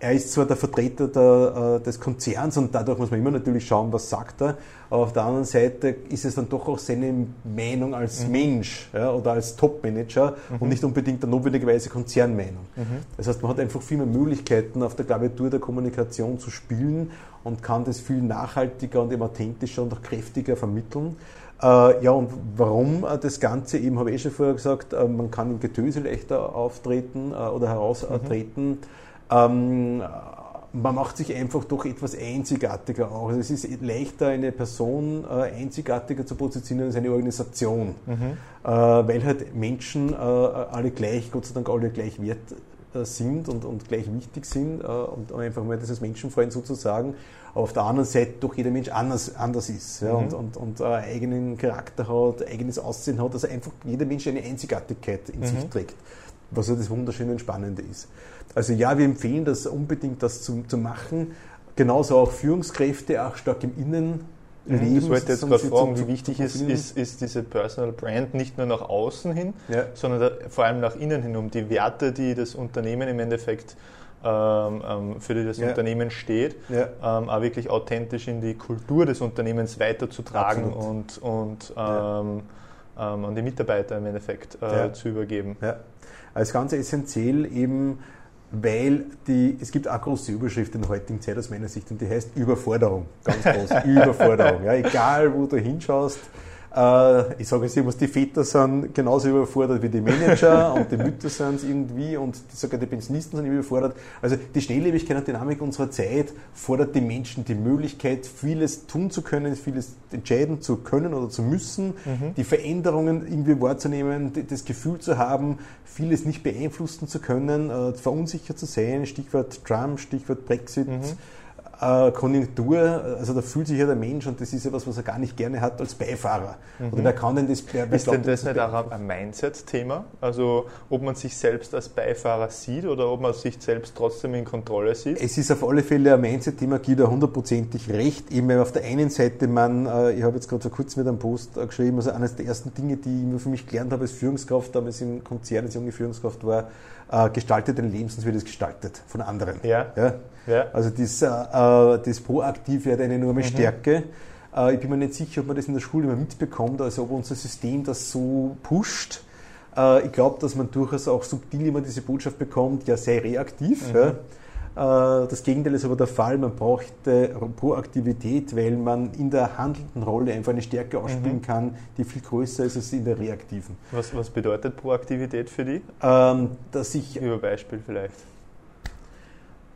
Er ist zwar der Vertreter der, äh, des Konzerns und dadurch muss man immer natürlich schauen, was sagt er, aber auf der anderen Seite ist es dann doch auch seine Meinung als mhm. Mensch ja, oder als Top-Manager mhm. und nicht unbedingt der notwendigerweise Konzernmeinung. Mhm. Das heißt, man hat einfach viel mehr Möglichkeiten, auf der Klaviatur der Kommunikation zu spielen und kann das viel nachhaltiger und eben authentischer und auch kräftiger vermitteln. Äh, ja, und warum äh, das Ganze? Eben habe ich eh schon vorher gesagt, äh, man kann im Getöse leichter auftreten oder heraustreten. Mhm. Man macht sich einfach doch etwas einzigartiger auch. Also es ist leichter, eine Person einzigartiger zu positionieren als eine Organisation, mhm. weil halt Menschen alle gleich, Gott sei Dank alle gleich wert sind und, und gleich wichtig sind und einfach mal das als Menschenfreund sozusagen auf der anderen Seite doch jeder Mensch anders, anders ist ja, mhm. und, und, und äh, eigenen Charakter hat, eigenes Aussehen hat, also einfach jeder Mensch eine Einzigartigkeit in mhm. sich trägt, was ja das Wunderschöne und Spannende ist. Also ja, wir empfehlen das unbedingt, das zu, zu machen. Genauso auch Führungskräfte, auch stark im Innen Leben. Das wollte jetzt gerade fragen, wie wichtig ist, ist, ist diese Personal Brand nicht nur nach außen hin, ja. sondern da, vor allem nach innen hin, um die Werte, die das Unternehmen im Endeffekt für die das ja. Unternehmen steht, ja. ähm, auch wirklich authentisch in die Kultur des Unternehmens weiterzutragen und, und ja. ähm, ähm, an die Mitarbeiter im Endeffekt äh, zu übergeben. Ja. Als ganz essentiell eben, weil die, es gibt eine große Überschrift in der heutigen Zeit aus meiner Sicht und die heißt Überforderung. Ganz groß, (laughs) Überforderung. Ja, egal wo du hinschaust, äh, ich sage jetzt immer, die Väter sind genauso überfordert wie die Manager (laughs) und die Mütter sind es irgendwie und sogar die Pensionisten sind überfordert. Also die Schnelllebigkeit und Dynamik unserer Zeit fordert die Menschen die Möglichkeit, vieles tun zu können, vieles entscheiden zu können oder zu müssen, mhm. die Veränderungen irgendwie wahrzunehmen, das Gefühl zu haben, vieles nicht beeinflussen zu können, äh, verunsichert zu sein, Stichwort Trump, Stichwort Brexit. Mhm Konjunktur, also da fühlt sich ja der Mensch und das ist ja was, was er gar nicht gerne hat als Beifahrer. Mhm. Oder wer kann denn das? Wer, wer ist denn das, das nicht auch ein Mindset-Thema? Also ob man sich selbst als Beifahrer sieht oder ob man sich selbst trotzdem in Kontrolle sieht? Es ist auf alle Fälle ein Mindset-Thema, gibt er hundertprozentig recht. Eben auf der einen Seite, man, äh, ich habe jetzt gerade vor kurzem mit einem Post äh, geschrieben, also eines der ersten Dinge, die ich für mich gelernt habe als Führungskraft, damals im Konzern als junge Führungskraft war, äh, gestaltet dein Leben, sonst wird es gestaltet von anderen. Ja. ja? Ja. Also das, äh, das Proaktive hat eine enorme mhm. Stärke. Äh, ich bin mir nicht sicher, ob man das in der Schule immer mitbekommt, also ob unser System das so pusht. Äh, ich glaube, dass man durchaus auch subtil immer diese Botschaft bekommt, ja, sei reaktiv. Mhm. Ja. Äh, das Gegenteil ist aber der Fall. Man braucht Proaktivität, weil man in der handelnden Rolle einfach eine Stärke ausspielen mhm. kann, die viel größer ist als in der reaktiven. Was, was bedeutet Proaktivität für dich? Ähm, dass ich Über Beispiel vielleicht.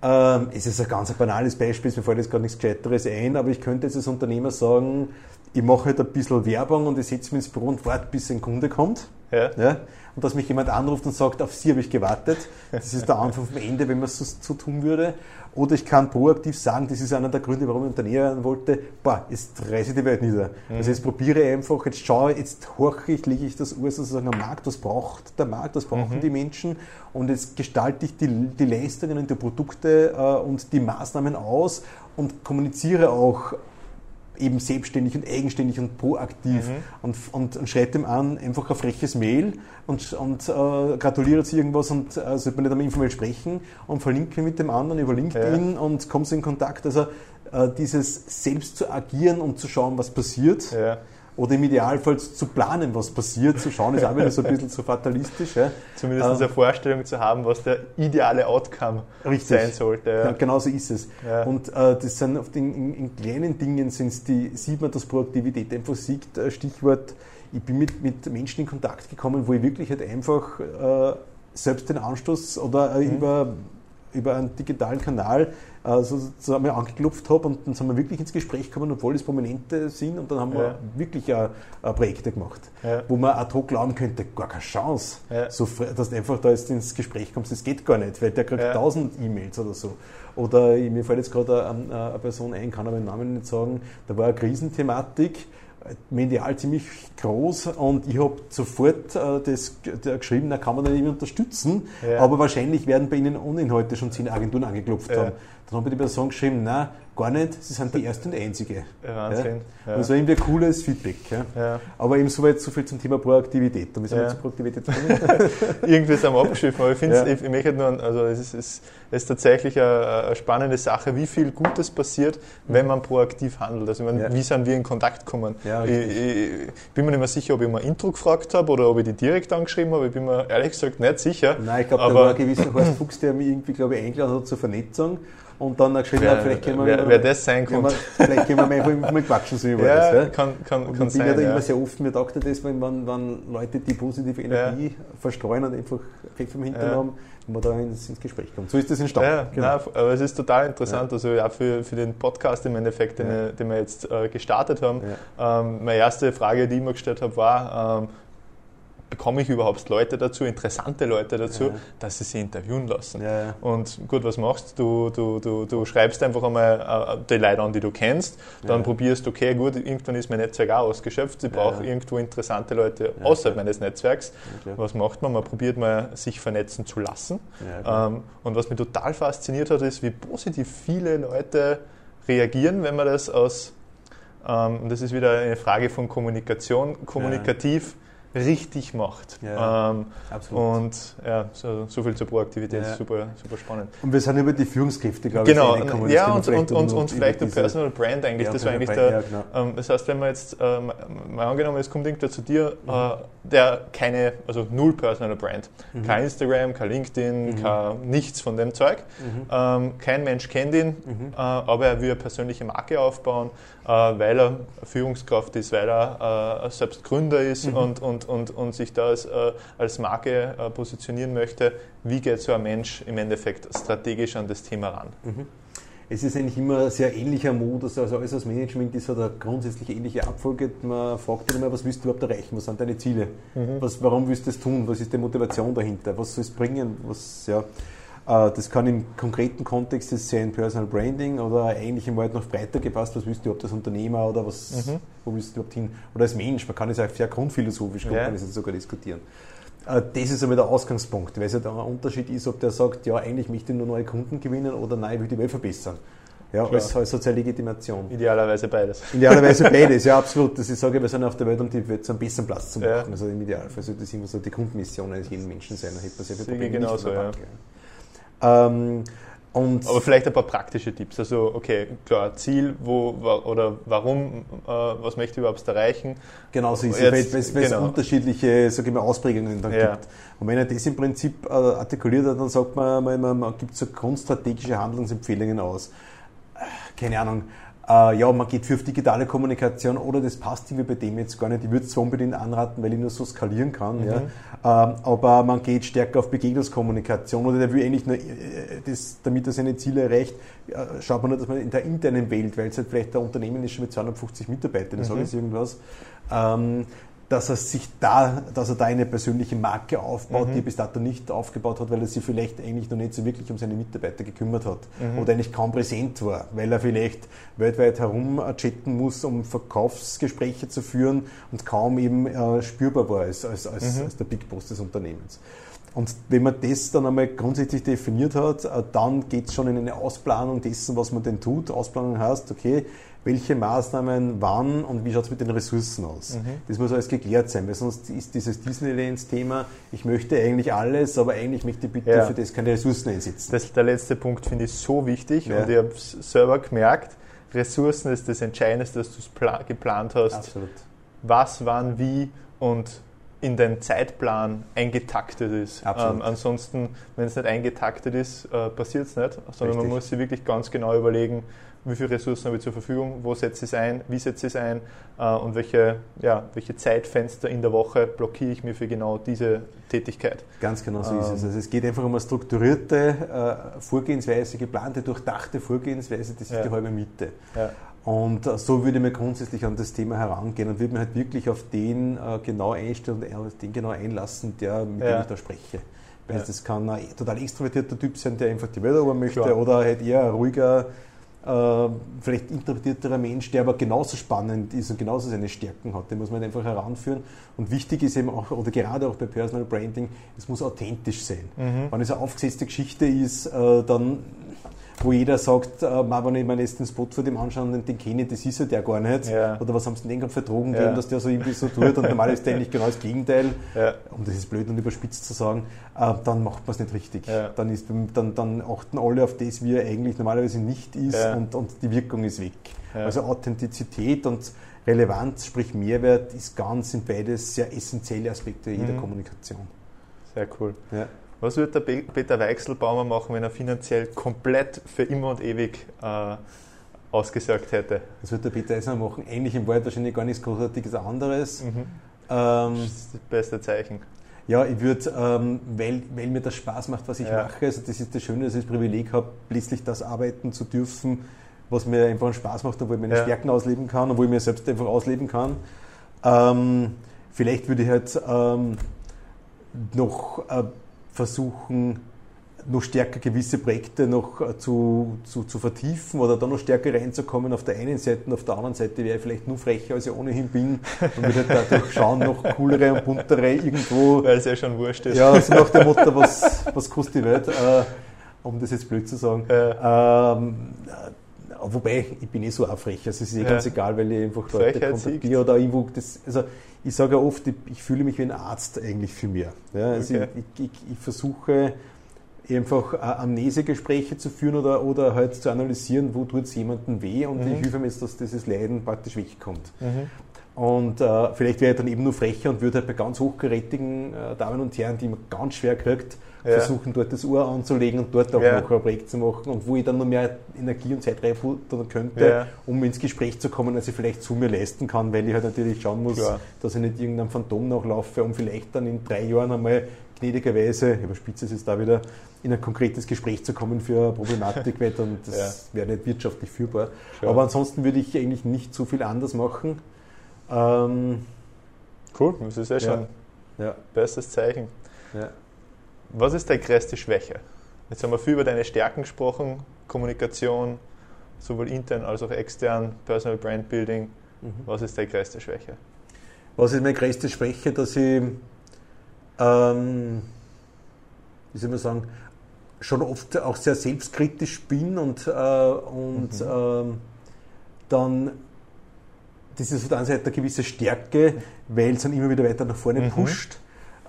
Ähm, es ist ein ganz banales Beispiel, mir fällt jetzt gar nichts Gescheiteres ein, aber ich könnte jetzt als Unternehmer sagen, ich mache halt ein bisschen Werbung und ich setze mich ins Büro und warte, bis ein Kunde kommt. Ja. ja. Und dass mich jemand anruft und sagt, auf Sie habe ich gewartet. Das ist der Anfang vom Ende, wenn man es so, so tun würde. Oder ich kann proaktiv sagen, das ist einer der Gründe, warum ich Unternehmer werden wollte, boah, jetzt reiße ich die Welt nieder. Mhm. Also jetzt probiere ich einfach, jetzt schaue, jetzt horche ich, lege ich das Uhr sozusagen am Markt, was braucht der Markt, was brauchen mhm. die Menschen und jetzt gestalte ich die, die Leistungen und die Produkte äh, und die Maßnahmen aus und kommuniziere auch eben selbstständig und eigenständig und proaktiv mhm. und, und, und schreibt ihm an, einfach ein freches Mail und, und äh, gratuliert sie irgendwas und äh, sollte man nicht einmal informell sprechen und verlinkt mich mit dem anderen über LinkedIn ja. und kommt in Kontakt. Also äh, dieses selbst zu agieren und zu schauen, was passiert. Ja oder im Idealfall zu planen, was passiert, zu schauen, ist auch wieder so ein bisschen zu fatalistisch. Ja. Zumindest ähm, eine Vorstellung zu haben, was der ideale Outcome richtig. sein sollte. Ja. ja genau so ist es. Ja. Und äh, das sind oft in, in, in kleinen Dingen sind's die, sieht man, dass Proaktivität einfach sieht. Äh, Stichwort, ich bin mit, mit Menschen in Kontakt gekommen, wo ich wirklich halt einfach äh, selbst den Anstoß oder äh, mhm. über über einen digitalen Kanal äh, sozusagen angeklopft habe und dann sind wir wirklich ins Gespräch gekommen, obwohl es Prominente sind. Und dann haben wir wirklich äh, Projekte gemacht, ja. wo man ad hoc glauben könnte, gar keine Chance, ja. so, dass du einfach da jetzt ins Gespräch kommst, das geht gar nicht, weil der kriegt tausend E-Mails oder so. Oder mir fällt jetzt gerade eine, eine Person ein, kann aber den Namen nicht sagen, da war eine Krisenthematik, medial ziemlich groß und ich habe sofort äh, das geschrieben, da kann man dann nicht unterstützen, ja. aber wahrscheinlich werden bei Ihnen ohnehin heute schon zehn Agenturen angeklopft ja. haben. Dann habe ich die Person geschrieben, na, gar nicht, Sie sind die erste und einzige. Ja, Wahnsinn. Ja. Also irgendwie ein cooles Feedback. Ja. Aber eben soweit so viel zum Thema Proaktivität. Und wie sind wir zur Proaktivität (laughs) Irgendwie sind wir abgeschrieben, aber ich finde ich, ich möchte nur, also es ist, es ist tatsächlich eine, eine, spannende Sache, wie viel Gutes passiert, wenn man proaktiv handelt. Also meine, wie sind wir in Kontakt gekommen? ich, ich, bin mir nicht mehr sicher, ob ich mal Intro gefragt habe oder ob ich die direkt angeschrieben habe. Ich bin mir ehrlich gesagt nicht sicher. Nein, ich glaube, da war ein gewisser Horst Fuchs, der mich irgendwie, glaube ich, eingeladen hat zur Vernetzung und dann geschrieben wer, vielleicht können wir wer, wer das sein kann. Vielleicht können wir einfach mal quatschen so über ja, das. Ja? Kann, kann, und kann ich bin ja da immer sehr offen, mir dachte das, wenn, wenn, wenn Leute die positive Energie ja. verstreuen und einfach Pfeffer im Hintern haben, wenn man da ins, ins, Gespräch kommt. So ist das entstanden. Ja, genau. nein, aber es ist total interessant, also ja für, für den Podcast im Endeffekt, den, wir, den wir jetzt äh, gestartet haben. Ähm, meine erste Frage, die ich mir gestellt habe, war, ähm, bekomme ich überhaupt Leute dazu, interessante Leute dazu, ja. dass sie sie interviewen lassen. Ja. Und gut, was machst du? Du, du, du schreibst einfach einmal äh, die Leute an, die du kennst, dann ja. probierst, okay, gut, irgendwann ist mein Netzwerk auch ausgeschöpft, ich brauche irgendwo interessante Leute außerhalb meines Netzwerks. Was macht man? Man probiert mal, sich vernetzen zu lassen. Ähm, und was mich total fasziniert hat, ist, wie positiv viele Leute reagieren, wenn man das aus, ähm, und das ist wieder eine Frage von Kommunikation, kommunikativ richtig macht. Ja, ähm, absolut. Und ja, so, so, viel zur Proaktivität, ja. super, super spannend. Und wir sind über die Führungskräfte, glaube genau, ich. Genau, ja, und, und, und, und vielleicht der Personal Brand eigentlich. Ja, das war eigentlich Brand, der, genau. ähm, das heißt, wenn man jetzt ähm, mal angenommen, es kommt irgendwer zu dir, mhm. äh, der keine, also null Personal Brand, mhm. kein Instagram, kein LinkedIn, mhm. kein, nichts von dem Zeug, mhm. ähm, kein Mensch kennt ihn, mhm. äh, aber er will eine persönliche Marke aufbauen, weil er Führungskraft ist, weil er äh, selbst Gründer ist mhm. und, und, und, und sich da als, äh, als Marke äh, positionieren möchte. Wie geht so ein Mensch im Endeffekt strategisch an das Thema ran? Mhm. Es ist eigentlich immer ein sehr ähnlicher Modus, also alles als Management ist hat eine grundsätzlich ähnliche Abfolge. Man fragt dann immer, was willst du überhaupt erreichen, was sind deine Ziele, mhm. was, warum willst du das tun, was ist die Motivation dahinter, was soll es bringen, was, ja, äh, das kann im konkreten Kontext sein Personal Branding oder eigentlich im Wald noch breiter gefasst, was willst du überhaupt als Unternehmer oder was, mhm. wo willst du überhaupt hin? Oder als Mensch, man kann es auch sehr grundphilosophisch, ja. kann es sogar diskutieren. Äh, das ist aber der Ausgangspunkt, weil es ja da ein Unterschied ist, ob der sagt, ja, eigentlich möchte ich nur neue Kunden gewinnen oder nein, ich will die Welt verbessern. Ja, als, als soziale Legitimation. Idealerweise beides. (laughs) Idealerweise (laughs) beides, ja, absolut. Das ich sage, wir sind auf der Welt, um die Welt zu einem besseren Platz zu machen. Ja. Also im Idealfall sollte das immer so die Grundmission eines jeden Menschen sein. Dann hätte man sehr viele Probleme genauso, ja. Bank, ja. Ähm, Aber vielleicht ein paar praktische Tipps. Also, okay, klar, Ziel, wo oder warum, äh, was möchte ich überhaupt erreichen? Genau so ist es, weil, es unterschiedliche sag ich mal, Ausprägungen dann ja. gibt. Und wenn er das im Prinzip äh, artikuliert hat, dann sagt man, man, man, man gibt so grundstrategische Handlungsempfehlungen aus. Äh, keine Ahnung, äh, ja, man geht für auf digitale Kommunikation oder das passt irgendwie bei dem jetzt gar nicht. Ich würde es zwar unbedingt anraten, weil ich nur so skalieren kann, mhm. ja. Ähm, aber man geht stärker auf Begegnungskommunikation oder der will eigentlich nur, äh, das, damit er seine Ziele erreicht, äh, schaut man nur, dass man in der internen Welt, weil es halt vielleicht ein Unternehmen ist schon mit 250 Mitarbeitern, das mhm. ist alles irgendwas, ähm, dass er sich da, dass er da eine persönliche Marke aufbaut, mhm. die er bis dato nicht aufgebaut hat, weil er sich vielleicht eigentlich noch nicht so wirklich um seine Mitarbeiter gekümmert hat mhm. oder eigentlich kaum präsent war, weil er vielleicht weltweit herum chatten muss, um Verkaufsgespräche zu führen und kaum eben äh, spürbar war als, als, als, mhm. als der Big Boss des Unternehmens. Und wenn man das dann einmal grundsätzlich definiert hat, äh, dann geht es schon in eine Ausplanung dessen, was man denn tut. Ausplanung heißt, okay, welche Maßnahmen wann und wie schaut es mit den Ressourcen aus. Mhm. Das muss alles geklärt sein, weil sonst ist dieses Disneylands-Thema, ich möchte eigentlich alles, aber eigentlich möchte ich bitte ja. für das keine Ressourcen einsetzen. Das, der letzte Punkt finde ich so wichtig ja. und ich habe es selber gemerkt, Ressourcen ist das Entscheidendste, dass du es geplant hast. Absolut. Was, wann, wie und in den Zeitplan eingetaktet ist. Ähm, ansonsten, wenn es nicht eingetaktet ist, äh, passiert es nicht, sondern Richtig. man muss sich wirklich ganz genau überlegen, wie viele Ressourcen habe ich zur Verfügung, wo setze ich es ein, wie setze ich es ein äh, und welche, ja, welche Zeitfenster in der Woche blockiere ich mir für genau diese Tätigkeit. Ganz genau so ähm, ist es. Ähm, also es geht einfach um eine strukturierte äh, Vorgehensweise, geplante, durchdachte Vorgehensweise, das ist ja. die halbe Mitte. Ja. Und äh, so würde man grundsätzlich an das Thema herangehen und würde man halt wirklich auf den äh, genau einstellen und auf den genau einlassen, der, mit ja. dem ich da spreche. Weil ja. das kann ein total extrovertierter Typ sein, der einfach die Welt erobern möchte, Klar. oder halt eher ein ruhiger, äh, vielleicht interpretierterer Mensch, der aber genauso spannend ist und genauso seine Stärken hat. Den muss man halt einfach heranführen. Und wichtig ist eben auch, oder gerade auch bei Personal Branding, es muss authentisch sein. Mhm. Wenn es eine aufgesetzte Geschichte ist, äh, dann wo jeder sagt, äh, wenn ich mir jetzt den Spot vor dem anschaue und den kenne, das ist ja der gar nicht. Ja. Oder was haben sie denn gerade für Drogen ja. gegeben, dass der so irgendwie so tut und normal ist der eigentlich genau das Gegenteil, ja. um das ist blöd und überspitzt zu sagen, äh, dann macht man es nicht richtig. Dann, ist, dann, dann achten alle auf das, wie er eigentlich normalerweise nicht ist und, und die Wirkung ist weg. Also Authentizität und Relevanz, sprich Mehrwert, ist ganz in beides sehr essentielle Aspekte jeder mhm. Kommunikation. Sehr cool. Ja. Was würde der Peter Weichselbaumer machen, wenn er finanziell komplett für immer und ewig äh, ausgesorgt hätte? Was würde der Peter Eisner machen? Eigentlich im Wald wahrscheinlich gar nichts Großartiges anderes. Mhm. Ähm, das ist das beste Zeichen. Ja, ich würde, ähm, weil, weil mir das Spaß macht, was ich ja. mache, also das ist das Schöne, dass ich das Privileg habe, letztlich das arbeiten zu dürfen, was mir einfach einen Spaß macht und wo ich meine ja. Stärken ausleben kann und wo ich mir selbst einfach ausleben kann. Ähm, vielleicht würde ich halt ähm, noch äh, versuchen, noch stärker gewisse Projekte noch äh, zu, zu, zu vertiefen oder da noch stärker reinzukommen auf der einen Seite und auf der anderen Seite wäre ich vielleicht nur frecher, als ich ohnehin bin (laughs) und würde dadurch schauen, noch coolere und buntere irgendwo. Weil es ja schon wurscht ist. Ja, so nach dem Motto, was, was kostet die Welt, äh, um das jetzt blöd zu sagen. Ja. Ähm, äh, wobei, ich bin eh so auch frech, also es ist eh ja. ganz egal, weil ich einfach Leute kontaktiere oder irgendwo das, also ich sage ja oft, ich fühle mich wie ein Arzt eigentlich für mich. Ja, also okay. ich, ich, ich, versuche einfach Amnesegespräche zu führen oder, oder halt zu analysieren, wo tut es jemandem weh und mhm. ich hoffe mir jetzt, dass dieses Leiden praktisch wegkommt. Mhm. Und äh, vielleicht wäre ich dann eben nur frecher und würde halt bei ganz hochgerätigen äh, Damen und Herren, die man ganz schwer kriegt, ja. versuchen dort das Ohr anzulegen und dort auch ja. noch ein Projekt zu machen und wo ich dann noch mehr Energie und Zeit reinfuttern könnte, ja. um ins Gespräch zu kommen, als ich vielleicht zu mir leisten kann, weil ich halt natürlich schauen muss, Klar. dass ich nicht irgendeinem Phantom nachlaufe, um vielleicht dann in drei Jahren einmal gnädigerweise, überspitze es jetzt da wieder, in ein konkretes Gespräch zu kommen für eine Problematik, weil dann das wäre nicht wirtschaftlich führbar. Sure. Aber ansonsten würde ich eigentlich nicht so viel anders machen. Ähm, cool, das ist ja schon ja. bestes Zeichen. Ja. Was ist deine größte Schwäche? Jetzt haben wir viel über deine Stärken gesprochen, Kommunikation, sowohl intern als auch extern, Personal Brand Building. Mhm. Was ist deine größte Schwäche? Was ist meine größte Schwäche, dass ich, ähm, wie soll man sagen, schon oft auch sehr selbstkritisch bin und, äh, und mhm. ähm, dann das ist auf der einen Seite eine gewisse Stärke, weil es dann immer wieder weiter nach vorne mhm. pusht,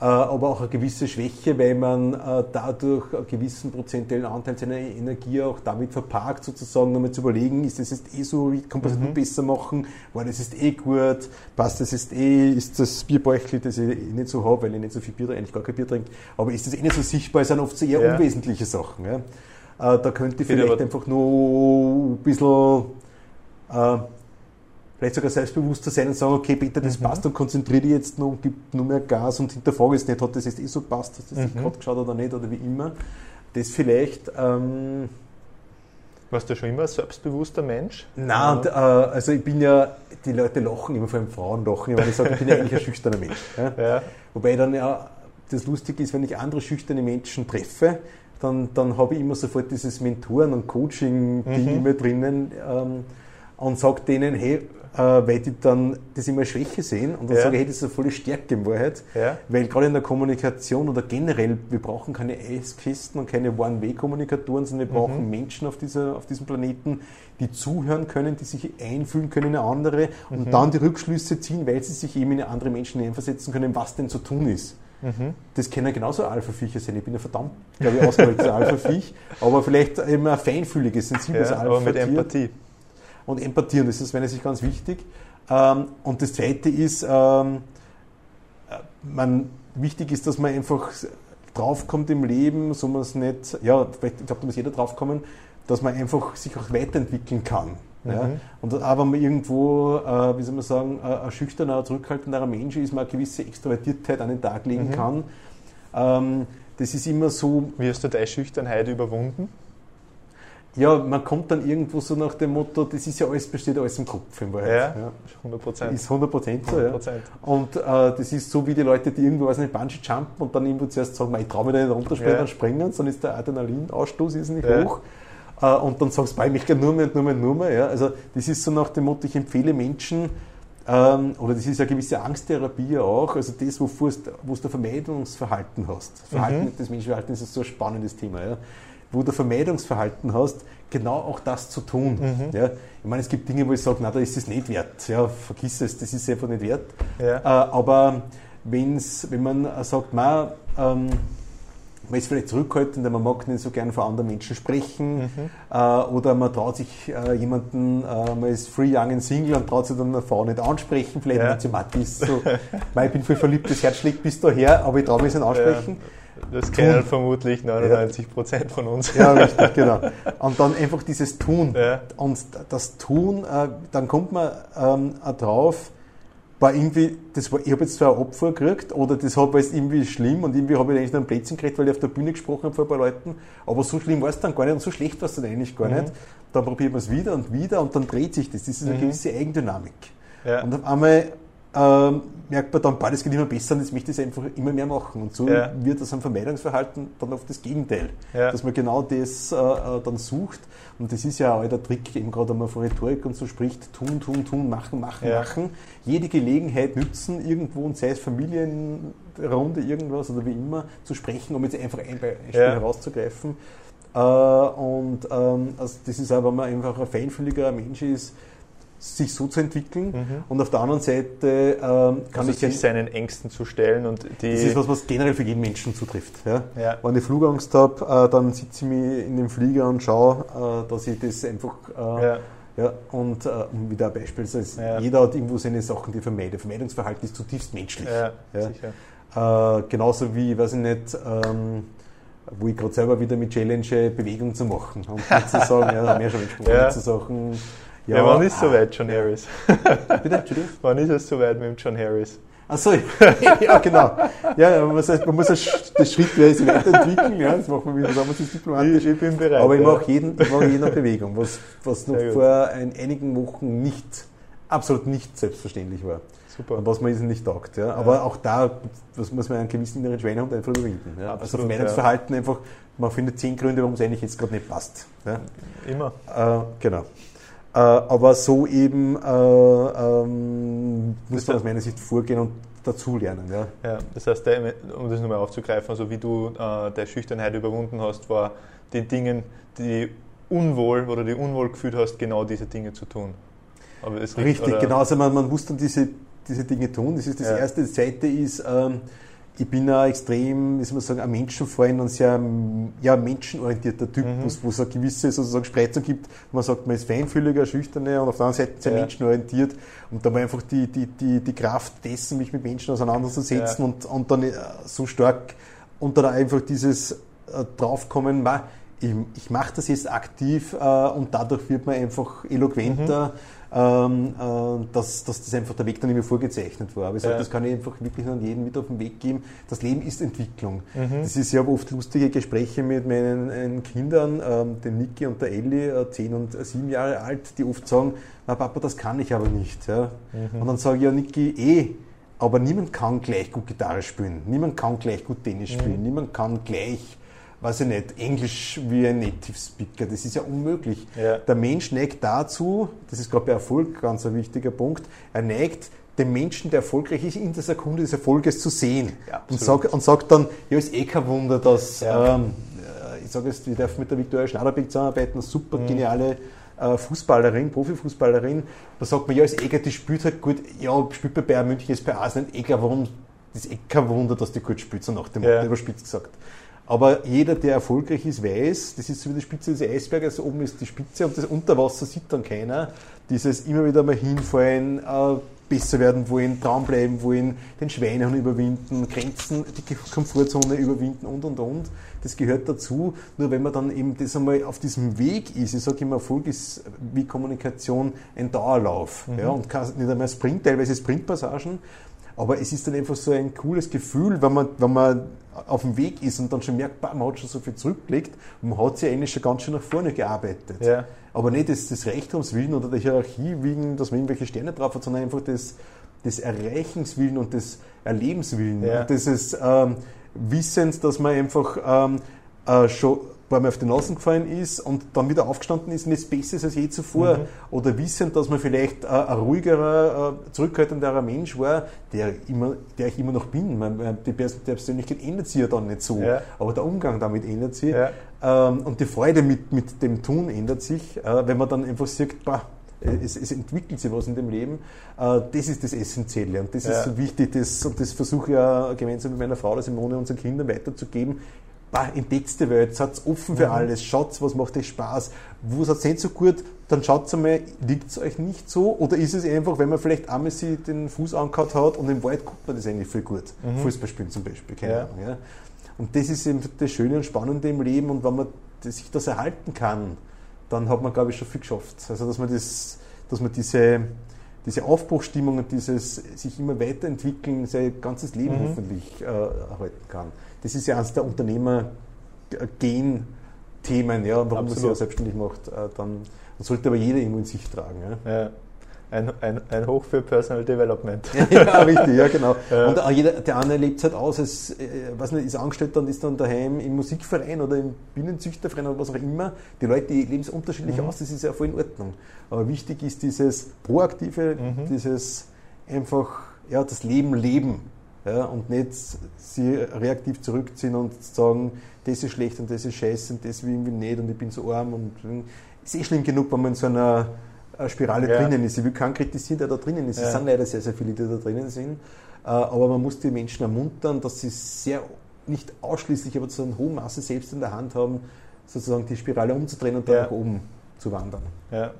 aber auch eine gewisse Schwäche, weil man äh, dadurch einen gewissen prozentuellen Anteil seiner Energie auch damit verparkt, sozusagen nochmal zu überlegen, ist das jetzt eh so, kann man das mhm. besser machen, war das ist eh gut, passt das jetzt eh, ist das Bierbäuchli, das ich eh nicht so habe, weil ich nicht so viel Bier, eigentlich gar kein Bier trinke, aber ist das eh nicht so sichtbar, es sind oft so eher ja. unwesentliche Sachen. Ja. Äh, da könnte ich vielleicht einfach nur ein bisschen vielleicht sogar selbstbewusster sein und sagen, okay, Peter, das mhm. passt und konzentriere dich jetzt noch und gib nur mehr Gas und hinterfrage es nicht, hat das jetzt eh so passt, hast du das mhm. gerade geschaut oder nicht oder wie immer. Das vielleicht, ähm, Warst du schon immer ein selbstbewusster Mensch? Nein, und, äh, also ich bin ja, die Leute lachen immer, vor allem Frauen lachen, weil ich sage, ich bin ja eigentlich ein schüchterner Mensch. Ja? Ja. Wobei dann ja, das Lustige ist, wenn ich andere schüchterne Menschen treffe, dann, dann habe ich immer sofort dieses Mentoren- und Coaching-Ding mhm. immer drinnen ähm, und sage denen, hey, äh, weil die dann das immer Schwäche sehen und dann ja. sage ich, hey, das ist eine volle Stärke in Wahrheit, ja. weil gerade in der Kommunikation oder generell, wir brauchen keine Eiskisten und keine One-Way-Kommunikatoren, sondern wir brauchen mhm. Menschen auf, dieser, auf diesem Planeten, die zuhören können, die sich einfühlen können in eine andere mhm. und dann die Rückschlüsse ziehen, weil sie sich eben in andere Menschen hineinversetzen können, was denn zu tun ist. Mhm. Das können genauso Alpha-Viecher sein. Ich bin ja verdammt, glaube ich, ausgewähltes (laughs) Alpha-Viech, aber vielleicht eben ein feinfühliges, sensibles ja, Alpha. Aber mit Empathie und Empathie. Und das ist meiner Sicht ganz wichtig. Ähm, und das Zweite ist, ähm, äh, man, wichtig ist, dass man einfach draufkommt im Leben, so man es nicht, ja, vielleicht, ich glaube, da muss jeder draufkommen, dass man einfach sich auch weiterentwickeln kann. Mhm. Ja? Und auch wenn man irgendwo, äh, wie soll man sagen, ein schüchterner, zurückhaltenderer Mensch ist, man eine gewisse Extrovertiertheit an den Tag legen mhm. kann. Ähm, das ist immer so. Wie hast du deine Schüchternheit überwunden? Ja, man kommt dann irgendwo so nach dem Motto, das ist ja alles, besteht alles im Kopf in Wahrheit. Ja, ja. 100 Prozent. Ist 100 Prozent so, 100%. ja. Und äh, das ist so wie die Leute, die irgendwo, weiß nicht, Bungee jumpen und dann irgendwo zuerst sagen, ich traue mich da nicht runterspringen, ja. dann springen, dann ist der Adrenalinausstoß ist nicht ja. hoch. Äh, und dann sagst du, ich möchte nur mehr und nur mehr und nur mehr. Ja. Also das ist so nach dem Motto, ich empfehle Menschen, ähm, oder das ist eine gewisse Angsttherapie auch, also das, wo du Vermeidungsverhalten hast. Verhalten mhm. des Menschenverhaltens ist so ein spannendes Thema. Ja wo du Vermeidungsverhalten hast, genau auch das zu tun. Mhm. Ja, ich meine, es gibt Dinge, wo ich sage, na, da ist es nicht wert. Ja, vergiss es, das ist einfach nicht wert. Ja. Äh, aber wenn's, wenn man sagt, man, ähm, man ist vielleicht zurückhaltend, man mag nicht so gern vor anderen Menschen sprechen mhm. äh, oder man traut sich äh, jemanden, äh, man ist free, young and single und traut sich dann eine Frau nicht ansprechen, vielleicht ja. man ist so, (laughs) ich bin voll verliebt, das Herz schlägt bis daher, aber ich traue mich nicht ansprechen. Ja. Das kennen tun. vermutlich 99 Prozent von uns. Ja, richtig, genau. Und dann einfach dieses Tun. Ja. Und das Tun, äh, dann kommt man ähm, drauf, war irgendwie, das war, ich habe jetzt zwar ein Opfer gekriegt oder das war jetzt irgendwie schlimm und irgendwie habe ich eigentlich noch ein Plätzchen gekriegt, weil ich auf der Bühne gesprochen habe vor ein paar Leuten, aber so schlimm war es dann gar nicht und so schlecht war es dann eigentlich gar mhm. nicht. Dann probiert man es wieder und wieder und dann dreht sich das. Das ist eine mhm. gewisse Eigendynamik. Ja. Und auf einmal ähm, merkt man dann, beides geht immer besser und jetzt möchte ich es einfach immer mehr machen. Und so ja. wird das am Vermeidungsverhalten dann oft das Gegenteil. Ja. Dass man genau das äh, äh dann sucht. Und das ist ja auch der Trick, eben gerade wenn man von Rhetorik und so spricht, tun, tun, tun, machen, machen, ja. machen. Jede Gelegenheit nützen, irgendwo, und sei es Familienrunde, irgendwas oder wie immer, zu sprechen, um jetzt einfach ein Beispiel herauszugreifen. Äh, und ähm, also das ist auch, wenn man einfach ein feinfühliger Mensch ist, sich so zu entwickeln. Mhm. Und auf der anderen Seite ähm, kann also ich sich seinen Ängsten zu stellen und die. Das ist was, was generell für jeden Menschen zutrifft. Ja? Ja. Wenn ich Flugangst habe, äh, dann sitze ich mich in dem Flieger und schaue, äh, dass ich das einfach. Äh, ja. Ja, und äh, wieder ein Beispiel, also ja. jeder hat irgendwo seine Sachen, die er vermeidet. Vermeidungsverhalten ist zutiefst menschlich. Äh, genauso wie, weiß ich nicht, ähm, wo ich gerade selber wieder mit Challenge Bewegung zu machen und zu sagen, ja, wir schon gesprochen, zu Sachen, ja, ja wann ist soweit, John Harris? Bitte, Entschuldigung? (laughs) Wann ist es soweit mit dem John Harris? Achso, (laughs) ja, genau. Ja, man muss, man muss das schrittweise weiterentwickeln, ja, das machen wir wieder, sagen wir es diplomatisch. Ich, ich, bin bereit. Aber ich mache jeden, ich mache jede Bewegung, was, was noch vor ein, einigen Wochen nicht, absolut nicht selbstverständlich war. Super. Und was man nicht taugt. Ja. Aber ja. auch da das muss man einen gewissen inneren Schweinehund einfach überwinden. Ja. Also Vermeidungsverhalten ja. einfach, man findet zehn Gründe, warum es eigentlich jetzt gerade nicht passt. Ja. Immer. Äh, genau. Äh, aber so eben äh, ähm, muss man aus meiner Sicht vorgehen und dazulernen. Ja. ja, das heißt, um das nochmal aufzugreifen, also wie du äh, der Schüchternheit überwunden hast, war den Dingen, die unwohl oder die unwohl gefühlt hast, genau diese Dinge zu tun. Richtig, genau. Also man, man muss dann diese, diese Dinge tun. Das ist das ja. Erste. Das Zweite ist, ähm, ich bin ein extrem, wie soll man sagen, ein Menschenfreund und sehr ja, menschenorientierter Typ, mhm. wo es eine gewisse sozusagen Spreizung gibt. Man sagt, man ist feinfühliger, schüchterner und auf der anderen Seite sehr ja. menschenorientiert. Und da war einfach die, die, die, die Kraft dessen, mich mit Menschen auseinanderzusetzen ja. und, und dann äh, so stark und dann einfach dieses äh, draufkommen, ich, ich mache das jetzt aktiv äh, und dadurch wird man einfach eloquenter. Mhm ähm, äh, dass, dass das einfach der Weg dann immer vorgezeichnet war. Aber ich sage, ja. das kann ich einfach wirklich an jeden mit auf den Weg geben. Das Leben ist Entwicklung. Mhm. Das ist, ich habe oft lustige Gespräche mit meinen Kindern, ähm, dem Niki und der Elli, äh, zehn und sieben Jahre alt, die oft sagen, na Papa, das kann ich aber nicht. Ja. Mhm. Und dann sage ich ja, Niki, eh, aber niemand kann gleich gut Gitarre spielen, niemand kann gleich gut Tennis mhm. spielen, mhm. niemand kann gleich weiß ich nicht, Englisch wie ein Native Speaker. Das ist ja unmöglich. Ja. Der Mensch neigt dazu, das ist gerade bei Erfolg ganz ein wichtiger Punkt, er neigt den Menschen, der erfolgreich ist, in der Sekunde des Erfolges zu sehen. Ja, und, sag, und sagt dann, ja, ist eh kein Wunder, dass, ja. ähm, ich sage jetzt, wir dürfen mit der Viktoria Schnaderbeck zusammenarbeiten, eine super mhm. geniale äh, Fußballerin, Profifußballerin. Da sagt man, ja, ist eh die spielt halt gut, ja, spielt bei Bayern München, ist bei Arsenal, eh warum, das ist eh kein Wunder, dass die gut spielt, so nach dem ja. Überspitzt gesagt. Aber jeder, der erfolgreich ist, weiß, das ist so wie die Spitze des Eisberges, oben ist die Spitze und das Unterwasser sieht dann keiner. Dieses immer wieder mal hinfallen, äh, besser werden wollen, dranbleiben wollen, den Schweinehund überwinden, Grenzen, die Komfortzone überwinden und und und. Das gehört dazu. Nur wenn man dann eben das einmal auf diesem Weg ist, ich sage immer, Erfolg ist wie Kommunikation ein Dauerlauf. Mhm. Ja, und nicht einmal Sprint, teilweise Sprintpassagen, aber es ist dann einfach so ein cooles Gefühl, wenn man, wenn man auf dem Weg ist und dann schon merkt, man hat schon so viel zurückgelegt und man hat sich eigentlich schon ganz schön nach vorne gearbeitet. Ja. Aber nicht das, das Reichtumswillen oder der Hierarchie wegen, dass man irgendwelche Sterne drauf hat, sondern einfach das, das Erreichenswillen und das Erlebenswillen. Ja. Und dieses ähm, Wissens, dass man einfach ähm, äh, schon weil man auf die Nase gefallen ist und dann wieder aufgestanden ist und ist besser als je zuvor. Mhm. Oder wissend, dass man vielleicht ein ruhigerer, zurückhaltenderer Mensch war, der, immer, der ich immer noch bin. Die Persönlichkeit ändert sich ja dann nicht so, ja. aber der Umgang damit ändert sich. Ja. Ähm, und die Freude mit, mit dem Tun ändert sich, äh, wenn man dann einfach sagt, bah, es, es, entwickelt sich was in dem Leben. Äh, das ist das Essentielle und das ja. ist so wichtig das, und das versuche ich ja gemeinsam mit meiner Frau, das Simone, unseren Kindern weiterzugeben bah, entdeckt die Welt, seid offen für mhm. alles, schaut, was macht euch Spaß, wo seid ihr nicht so gut, dann schaut einmal, liegt es euch nicht so oder ist es einfach, wenn man vielleicht einmal sie den Fuß angehauen hat und im Wald guckt man das eigentlich viel gut. Mhm. Fußball spielen zum Beispiel, keine ja. Ahnung. Ja. Und das ist eben das Schöne und Spannende im Leben und wenn man sich das erhalten kann, dann hat man, glaube ich, schon viel geschafft. Also, dass man, das, dass man diese, diese Aufbruchstimmung und dieses sich immer weiterentwickeln, sein ganzes Leben mhm. hoffentlich äh, erhalten kann das ist ja eines der Unternehmer-Gen-Themen, ja, warum Absolut. man sich ja selbstständig macht, äh, dann, sollte aber jeder irgendwo in sich tragen. Ja. ja. Ein, ein, ein Hoch für Personal Development. (laughs) ja, richtig, ja, genau. (laughs) Ja. Und jeder, der eine lebt es halt aus, als, äh, weiß nicht, ist angestellt und ist dann daheim im Musikverein oder im Bienenzüchterverein oder was auch immer. Die Leute leben es unterschiedlich mhm. aus, das ist ja voll in Ordnung. Aber wichtig ist dieses Proaktive, mhm. dieses einfach, ja, das Leben leben ja, und nicht sie reaktiv zurückziehen und sagen, das ist schlecht und das ist scheiße und das will irgendwie nicht und ich bin so arm und es ist eh schlimm genug, wenn man in so einer Spirale ja. drinnen ist. Ich will keinen kritisieren, der da drinnen ist. Es sind leider sehr, sehr viele, die da drinnen sind. Äh, aber man muss die Menschen ermuntern, dass sie sehr, nicht ausschließlich, aber zu einem hohen Maße selbst in der Hand haben, sozusagen die Spirale umzudrehen und dann nach oben zu wandern. Ja.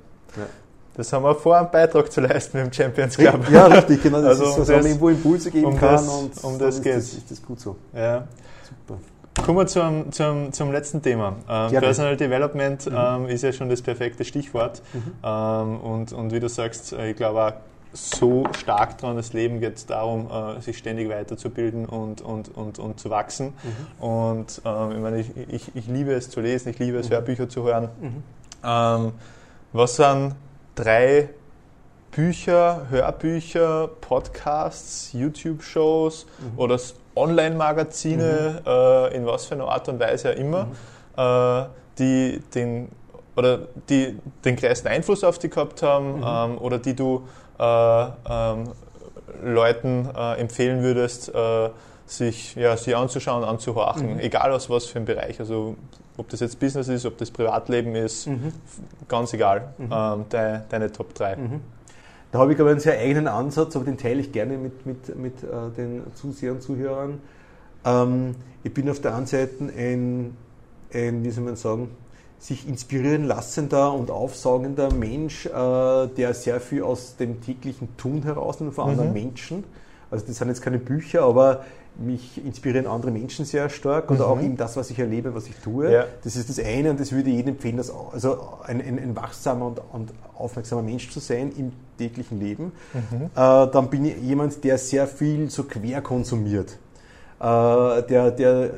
Das haben wir vor, einen Beitrag zu leisten mit dem Champions Club. Ja, richtig, genau. Das also ist so, dass man irgendwo Impulse geben um kann das, und um das geht. Ist das gut so. Ja. Super. Kommen wir zum, zum, zum letzten Thema. Ähm, Personal Development mhm. ähm, ist ja schon das perfekte Stichwort. Mhm. Ähm, und, und wie du sagst, äh, ich glaube auch, so stark daran, das Leben geht darum, äh, sich ständig weiterzubilden und, und, und, und zu wachsen. Mhm. Und ähm, ich, meine, ich, ich, ich, liebe es zu lesen, ich liebe es, mhm. Hörbücher zu hören. Mhm. Ähm, was sind drei Bücher, Hörbücher, Podcasts, YouTube-Shows mhm. oder Online-Magazine, mhm. äh, in was für einer Art und Weise auch immer, mhm. äh, die den oder die den größten Einfluss auf dich gehabt haben mhm. ähm, oder die du äh, ähm, Leuten äh, empfehlen würdest, äh, sich, ja, sich anzuschauen, anzuhorchen, mhm. egal aus was für einem Bereich. Also ob das jetzt Business ist, ob das Privatleben ist, mhm. ganz egal. Mhm. Ähm, de, deine Top 3. Mhm. Da habe ich aber einen sehr eigenen Ansatz, aber den teile ich gerne mit, mit, mit äh, den Zusehern, Zuhörern. Ähm, ich bin auf der einen Seite ein, ein, wie soll man sagen, sich inspirieren lassender und aufsaugender Mensch, äh, der sehr viel aus dem täglichen Tun herausnimmt von anderen mhm. Menschen. Also das sind jetzt keine Bücher, aber mich inspirieren andere Menschen sehr stark oder mhm. auch eben das, was ich erlebe, was ich tue. Ja. Das ist das eine und das würde jedem empfehlen, dass, also ein, ein, ein wachsamer und, und, aufmerksamer Mensch zu sein im täglichen Leben. Mhm. Äh, dann bin ich jemand, der sehr viel so quer konsumiert. Äh, der, der,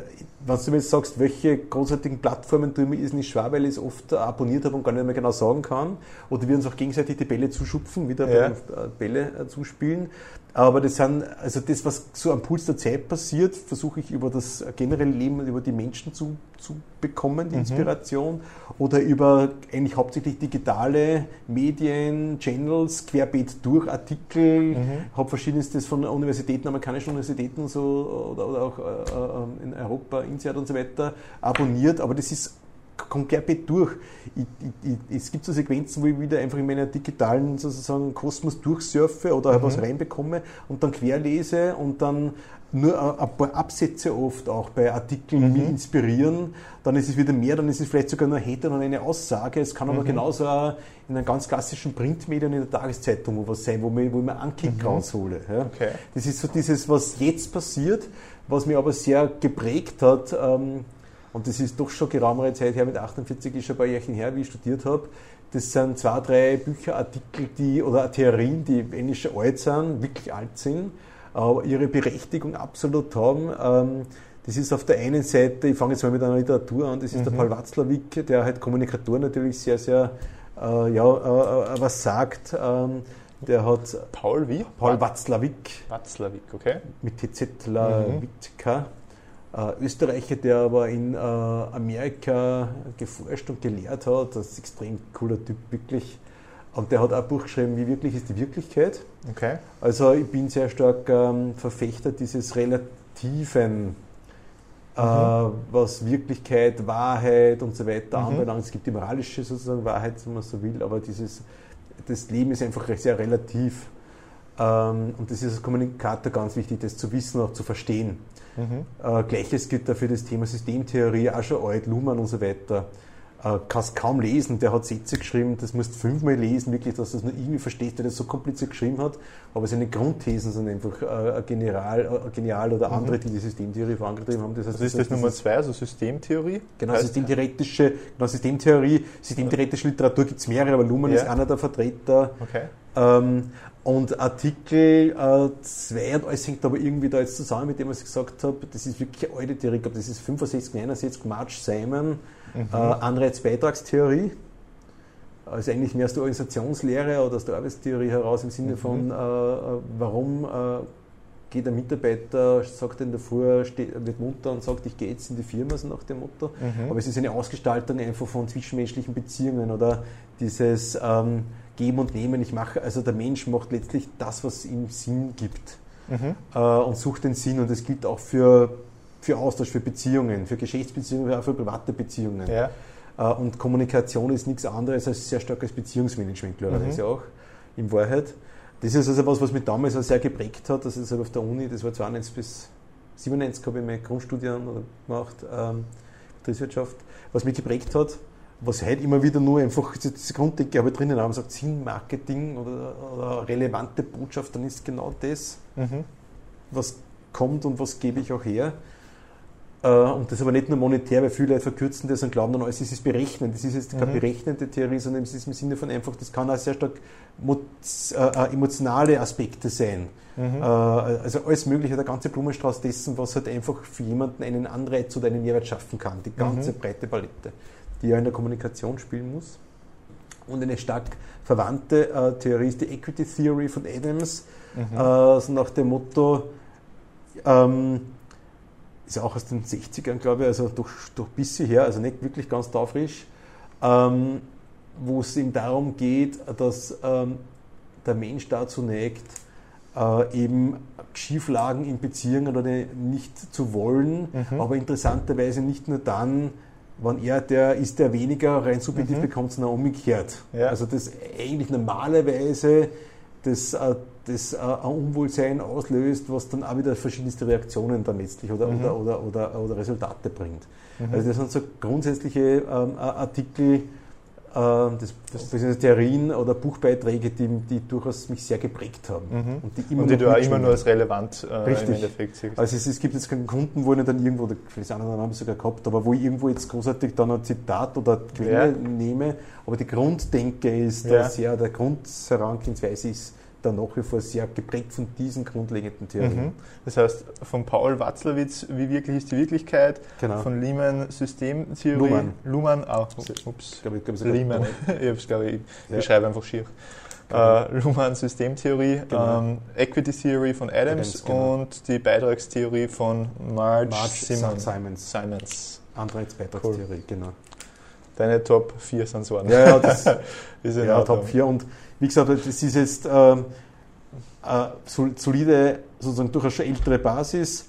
wenn du mir jetzt sagst, welche großartigen Plattformen ich, ist nicht schwer, weil ich es oft abonniert habe und gar nicht mehr genau sagen kann. Oder wir uns auch gegenseitig die Bälle zuschupfen, wieder ja. Bälle äh, zuspielen. Aber das sind, also das, was so am Puls der Zeit passiert, versuche ich über das generelle Leben, über die Menschen zu, zu bekommen, die mhm. Inspiration. Oder über eigentlich hauptsächlich digitale Medien, Channels, querbeet durch, Artikel, mhm. habe verschiedenstes von Universitäten, amerikanischen Universitäten so, oder, oder auch äh, äh in Europa, INSEAD und so weiter abonniert. Aber das ist kommt querbeet durch. Ich, ich, ich, es gibt so Sequenzen, wo ich wieder einfach in meiner digitalen sozusagen Kosmos durchsurfe oder mhm. was reinbekomme und dann querlese und dann nur ein paar Absätze oft auch bei Artikeln mhm. mich inspirieren, dann ist es wieder mehr, dann ist es vielleicht sogar nur Hater und eine Aussage. Es kann aber mhm. genauso in einem ganz klassischen Printmedium in der Tageszeitung was sein, wo, mir, wo ich mir einen Kick mhm. raushole. Ja. Okay. Das ist so dieses, was jetzt passiert, was mich aber sehr geprägt hat. Ähm, und das ist doch schon geraume Zeit her, mit 48 ist schon ein paar Jährchen her, wie ich studiert habe. Das sind zwei, drei Bücherartikel, die, oder Theorien, die ähnlich alt sind, wirklich alt sind, aber ihre Berechtigung absolut haben. Ähm, das ist auf der einen Seite, ich fange jetzt mal mit einer Literatur an, das ist mhm. der Paul Watzlawick, der halt Kommunikator natürlich sehr, sehr, äh, ja, äh, äh was sagt. Ähm, der hat Paul wie? Paul Watzlawick. Watzlawick, okay. Mit TZ Lawitka. Mhm. Äh, Österreicher, der aber in äh, Amerika geforscht und gelehrt hat. Das ist ein extrem cooler Typ, wirklich. Und der hat auch ein Buch geschrieben, wie wirklich ist die Wirklichkeit. Okay. Also ich bin sehr stark ähm, Verfechter dieses relativen, äh, mhm. was Wirklichkeit, Wahrheit und so weiter mhm. anbelangt. Es gibt die moralische sozusagen Wahrheit, wenn man so will, aber dieses, das Leben ist einfach sehr relativ. Ähm, und das ist als Kommunikator ganz wichtig, das zu wissen und auch zu verstehen. Mhm. Äh, Gleiches gilt da für das Thema Systemtheorie, auch schon alt, Luhmann und so weiter. Äh, kannst kaum lesen, der hat Sätze geschrieben, das musst du fünfmal lesen, wirklich, dass du das nur irgendwie verstehst, der das so kompliziert geschrieben hat. Aber seine Grundthesen sind einfach äh, general, äh, genial oder mhm. andere, die die Systemtheorie vorangetrieben haben. Das heißt, also ist das, das Nummer zwei, also Systemtheorie? Genau, systemtheoretische, genau, Systemtheorie, systemtheoretische Literatur gibt es mehrere, aber Luhmann ja. ist einer der Vertreter. Okay. Ähm, und Artikel 2 äh, und alles hängt aber irgendwie da jetzt zusammen mit dem, was ich gesagt habe. Das ist wirklich eine alte Theorie. Ich glaube, das ist 65, 69, March Simon, mhm. äh, Anreizbeitragstheorie. Also eigentlich mehr aus der Organisationslehre oder aus der Arbeitstheorie heraus im Sinne mhm. von, äh, äh warum äh, geht ein Mitarbeiter, sagt in der Früh, steht, wird munter und sagt, ich gehe jetzt in die Firma, so nach dem Motto. Mhm. Aber es ist eine Ausgestaltung einfach von zwischenmenschlichen Beziehungen oder dieses... Ähm, Geben und Nehmen. Ich mache, also der Mensch macht letztlich das, was ihm Sinn gibt mhm. äh, und sucht den Sinn. Und das gilt auch für, für Austausch, für Beziehungen, für Geschäftsbeziehungen, auch für private Beziehungen. Ja. Äh, und Kommunikation ist nichts anderes als sehr starkes Beziehungsmanagement, klarerweise mhm. auch, in Wahrheit. Das ist also was, was mich damals auch sehr geprägt hat. Das ist halt auf der Uni, das war 92 bis 97 habe ich meine Grundstudien gemacht, ähm, Betriebswirtschaft, was mich geprägt hat was heute immer wieder nur einfach diese Grunddenke habe drinnen haben, sagt Sinn, Marketing oder, oder, relevante Botschaft, dann ist genau das, mhm. was kommt und was gebe ich auch her. Äh, und das aber nicht nur monetär, weil viele Leute verkürzen das und glauben dann, alles ist es berechnen. Das ist jetzt keine mhm. berechnende Theorie, sondern es ist im Sinne von einfach, das kann auch sehr stark äh, äh, emotionale Aspekte sein. Mhm. also alles Mögliche, der ganze Blumenstrauß dessen, was halt einfach für jemanden einen Anreiz oder einen Mehrwert schaffen kann. Die ganze mhm. breite Palette die ja in der Kommunikation spielen muss. Und eine stark verwandte äh, Theorie ist die Equity Theory von Adams, mhm. äh, also nach dem Motto, ähm, ist ja auch aus den 60ern, glaube ich, also doch ein bisschen her, also nicht wirklich ganz taufrisch, ähm, wo es ihm darum geht, dass ähm, der Mensch dazu neigt, äh, eben Schieflagen in Beziehungen oder nicht zu wollen, mhm. aber interessanterweise nicht nur dann, wenn er der ist, der weniger rein subjektiv mhm. bekommt, sondern umgekehrt. Ja. Also das eigentlich normalerweise das, äh, das äh, ein Unwohlsein auslöst, was dann auch wieder verschiedenste Reaktionen dann letztlich oder, mhm. oder, oder, oder, oder, Resultate bringt. Mhm. Also das sind so grundsätzliche ähm, Artikel, das, das, das Theorien oder Buchbeiträge, die, die durchaus mich sehr geprägt haben. Mhm. Und die, immer und die du auch immer nur als relevant äh, Richtig. im Endeffekt siehst. Also es, es, gibt jetzt keinen Kunden, wo ich dann irgendwo, vielleicht anderen haben sogar gehabt, aber wo ich irgendwo jetzt großartig dann ein Zitat oder Quelle ja. nehme, aber die Grunddenke ist ja. da sehr, der Grundherangehensweise ist da nach wie vor sehr geprägt von diesen grundlegenden Theorien. Mhm. Das heißt, von Paul Watzlawick, wie wirklich ist die Wirklichkeit, genau. von Lehman Systemtheorie, Luhmann, Luhmann auch, ups, glaube ich, glaube Lehman, ich, glaube, (laughs) ich, ja. ich schreibe einfach schier. Uh, Luhmann Systemtheorie, genau. ähm, Equity Theory von Adams, Adams genau. und die Beitragstheorie von Marge, Marge Simons. Simons. Simons. Anreizbeitragstheorie, cool. genau. Deine Top 4 sind so. Ja, ja, das (laughs) ist ja, Top 4 und wie gesagt, das ist jetzt ähm, eine solide, sozusagen durchaus schon ältere Basis,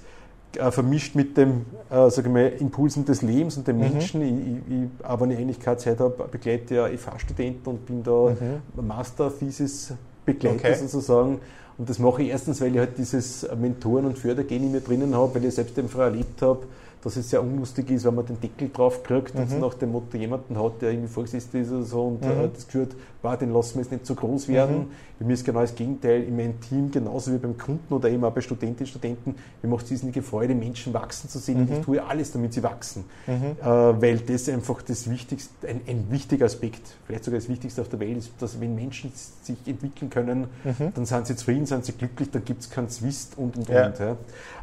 äh, vermischt mit dem äh, sagen wir, Impulsen des Lebens und dem mhm. Menschen. Ich, ich, aber wenn ich eigentlich keine Zeit habe, begleite ja FH-Studenten und bin da mhm. Master-Thesis-Begleiter okay. sozusagen. Und das mache ich erstens, weil ich halt dieses Mentoren- und Fördergehen in mir drinnen habe, weil ich selbst eben vorher erlebt habe, dass es sehr unlustig ist, wenn man den Deckel drauf kriegt mhm. und nach dem Motto jemanden hat, der irgendwie vorgesessen ist oder so und mhm. äh, das gehört, war, den lassen wir jetzt nicht so groß werden. Mhm. Bei mir ist genau das Gegenteil, in meinem Team, genauso wie beim Kunden oder eben auch bei Studentinnen und Studenten, mir macht es riesige Freude, Menschen wachsen zu sehen und ich mhm. tue alles, damit sie wachsen. Mhm. Äh, weil das einfach das Wichtigste, ein, ein, wichtiger Aspekt, vielleicht sogar das Wichtigste auf der Welt ist, dass wenn Menschen sich entwickeln können, mhm. dann sind sie zufrieden, sind sie glücklich, dann gibt es keinen Zwist und und ja. und. Ja.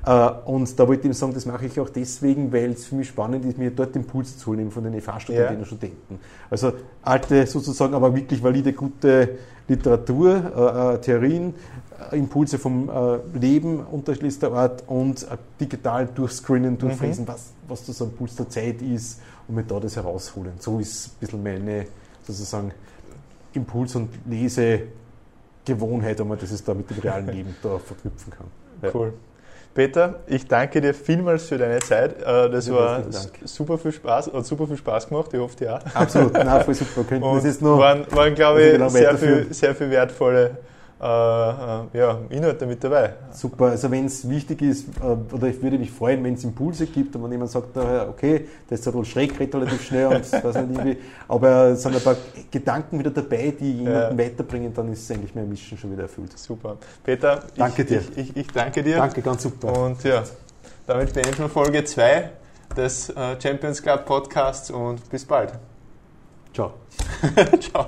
Äh, und da wollte ich eben sagen, das mache ich auch deswegen, weil es für mich spannend ist, mir dort Impuls zu holen von den FH-Studentinnen ja. und Studenten. Also alte sozusagen, aber wirklich valide, gute Literatur, äh, äh, Theorien, äh, Impulse vom äh, Leben unterschiedlichster Art und äh, digital durchscreenen, durchfräsen, mhm. was, was das ein Puls der Zeit ist und mir da das herausholen. So ist ein bisschen meine sozusagen Impuls- und Lesegewohnheit, wenn man das da mit dem realen (laughs) Leben da verknüpfen kann. Ja. Cool. Peter, ich danke dir vielmals für deine Zeit. Äh, das ja, war super viel Spaß, hat super viel Spaß gemacht, ich hoffe auch. Absolut, nein, voll super. (laughs) Könnten das jetzt noch waren, waren glaube ich, genau sehr viel, sehr viel wertvolle ja, Inhalte mit dabei. Super, also wenn es wichtig ist, äh, oder ich würde mich freuen, wenn es Impulse gibt und wenn jemand sagt, okay, das ist ein bisschen schräg, redet relativ schnell und (laughs) weiß nicht irgendwie, aber es sind ein paar Gedanken wieder dabei, die jemanden ja. weiterbringen, dann ist es eigentlich mein Mission schon wieder erfüllt. Super. Peter, danke ich, dir. Ich, ich, ich, danke dir. Danke, ganz super. Und ja, damit beenden wir Folge 2 des äh, Champions Club Podcasts und bis bald. Ciao. (laughs) Ciao.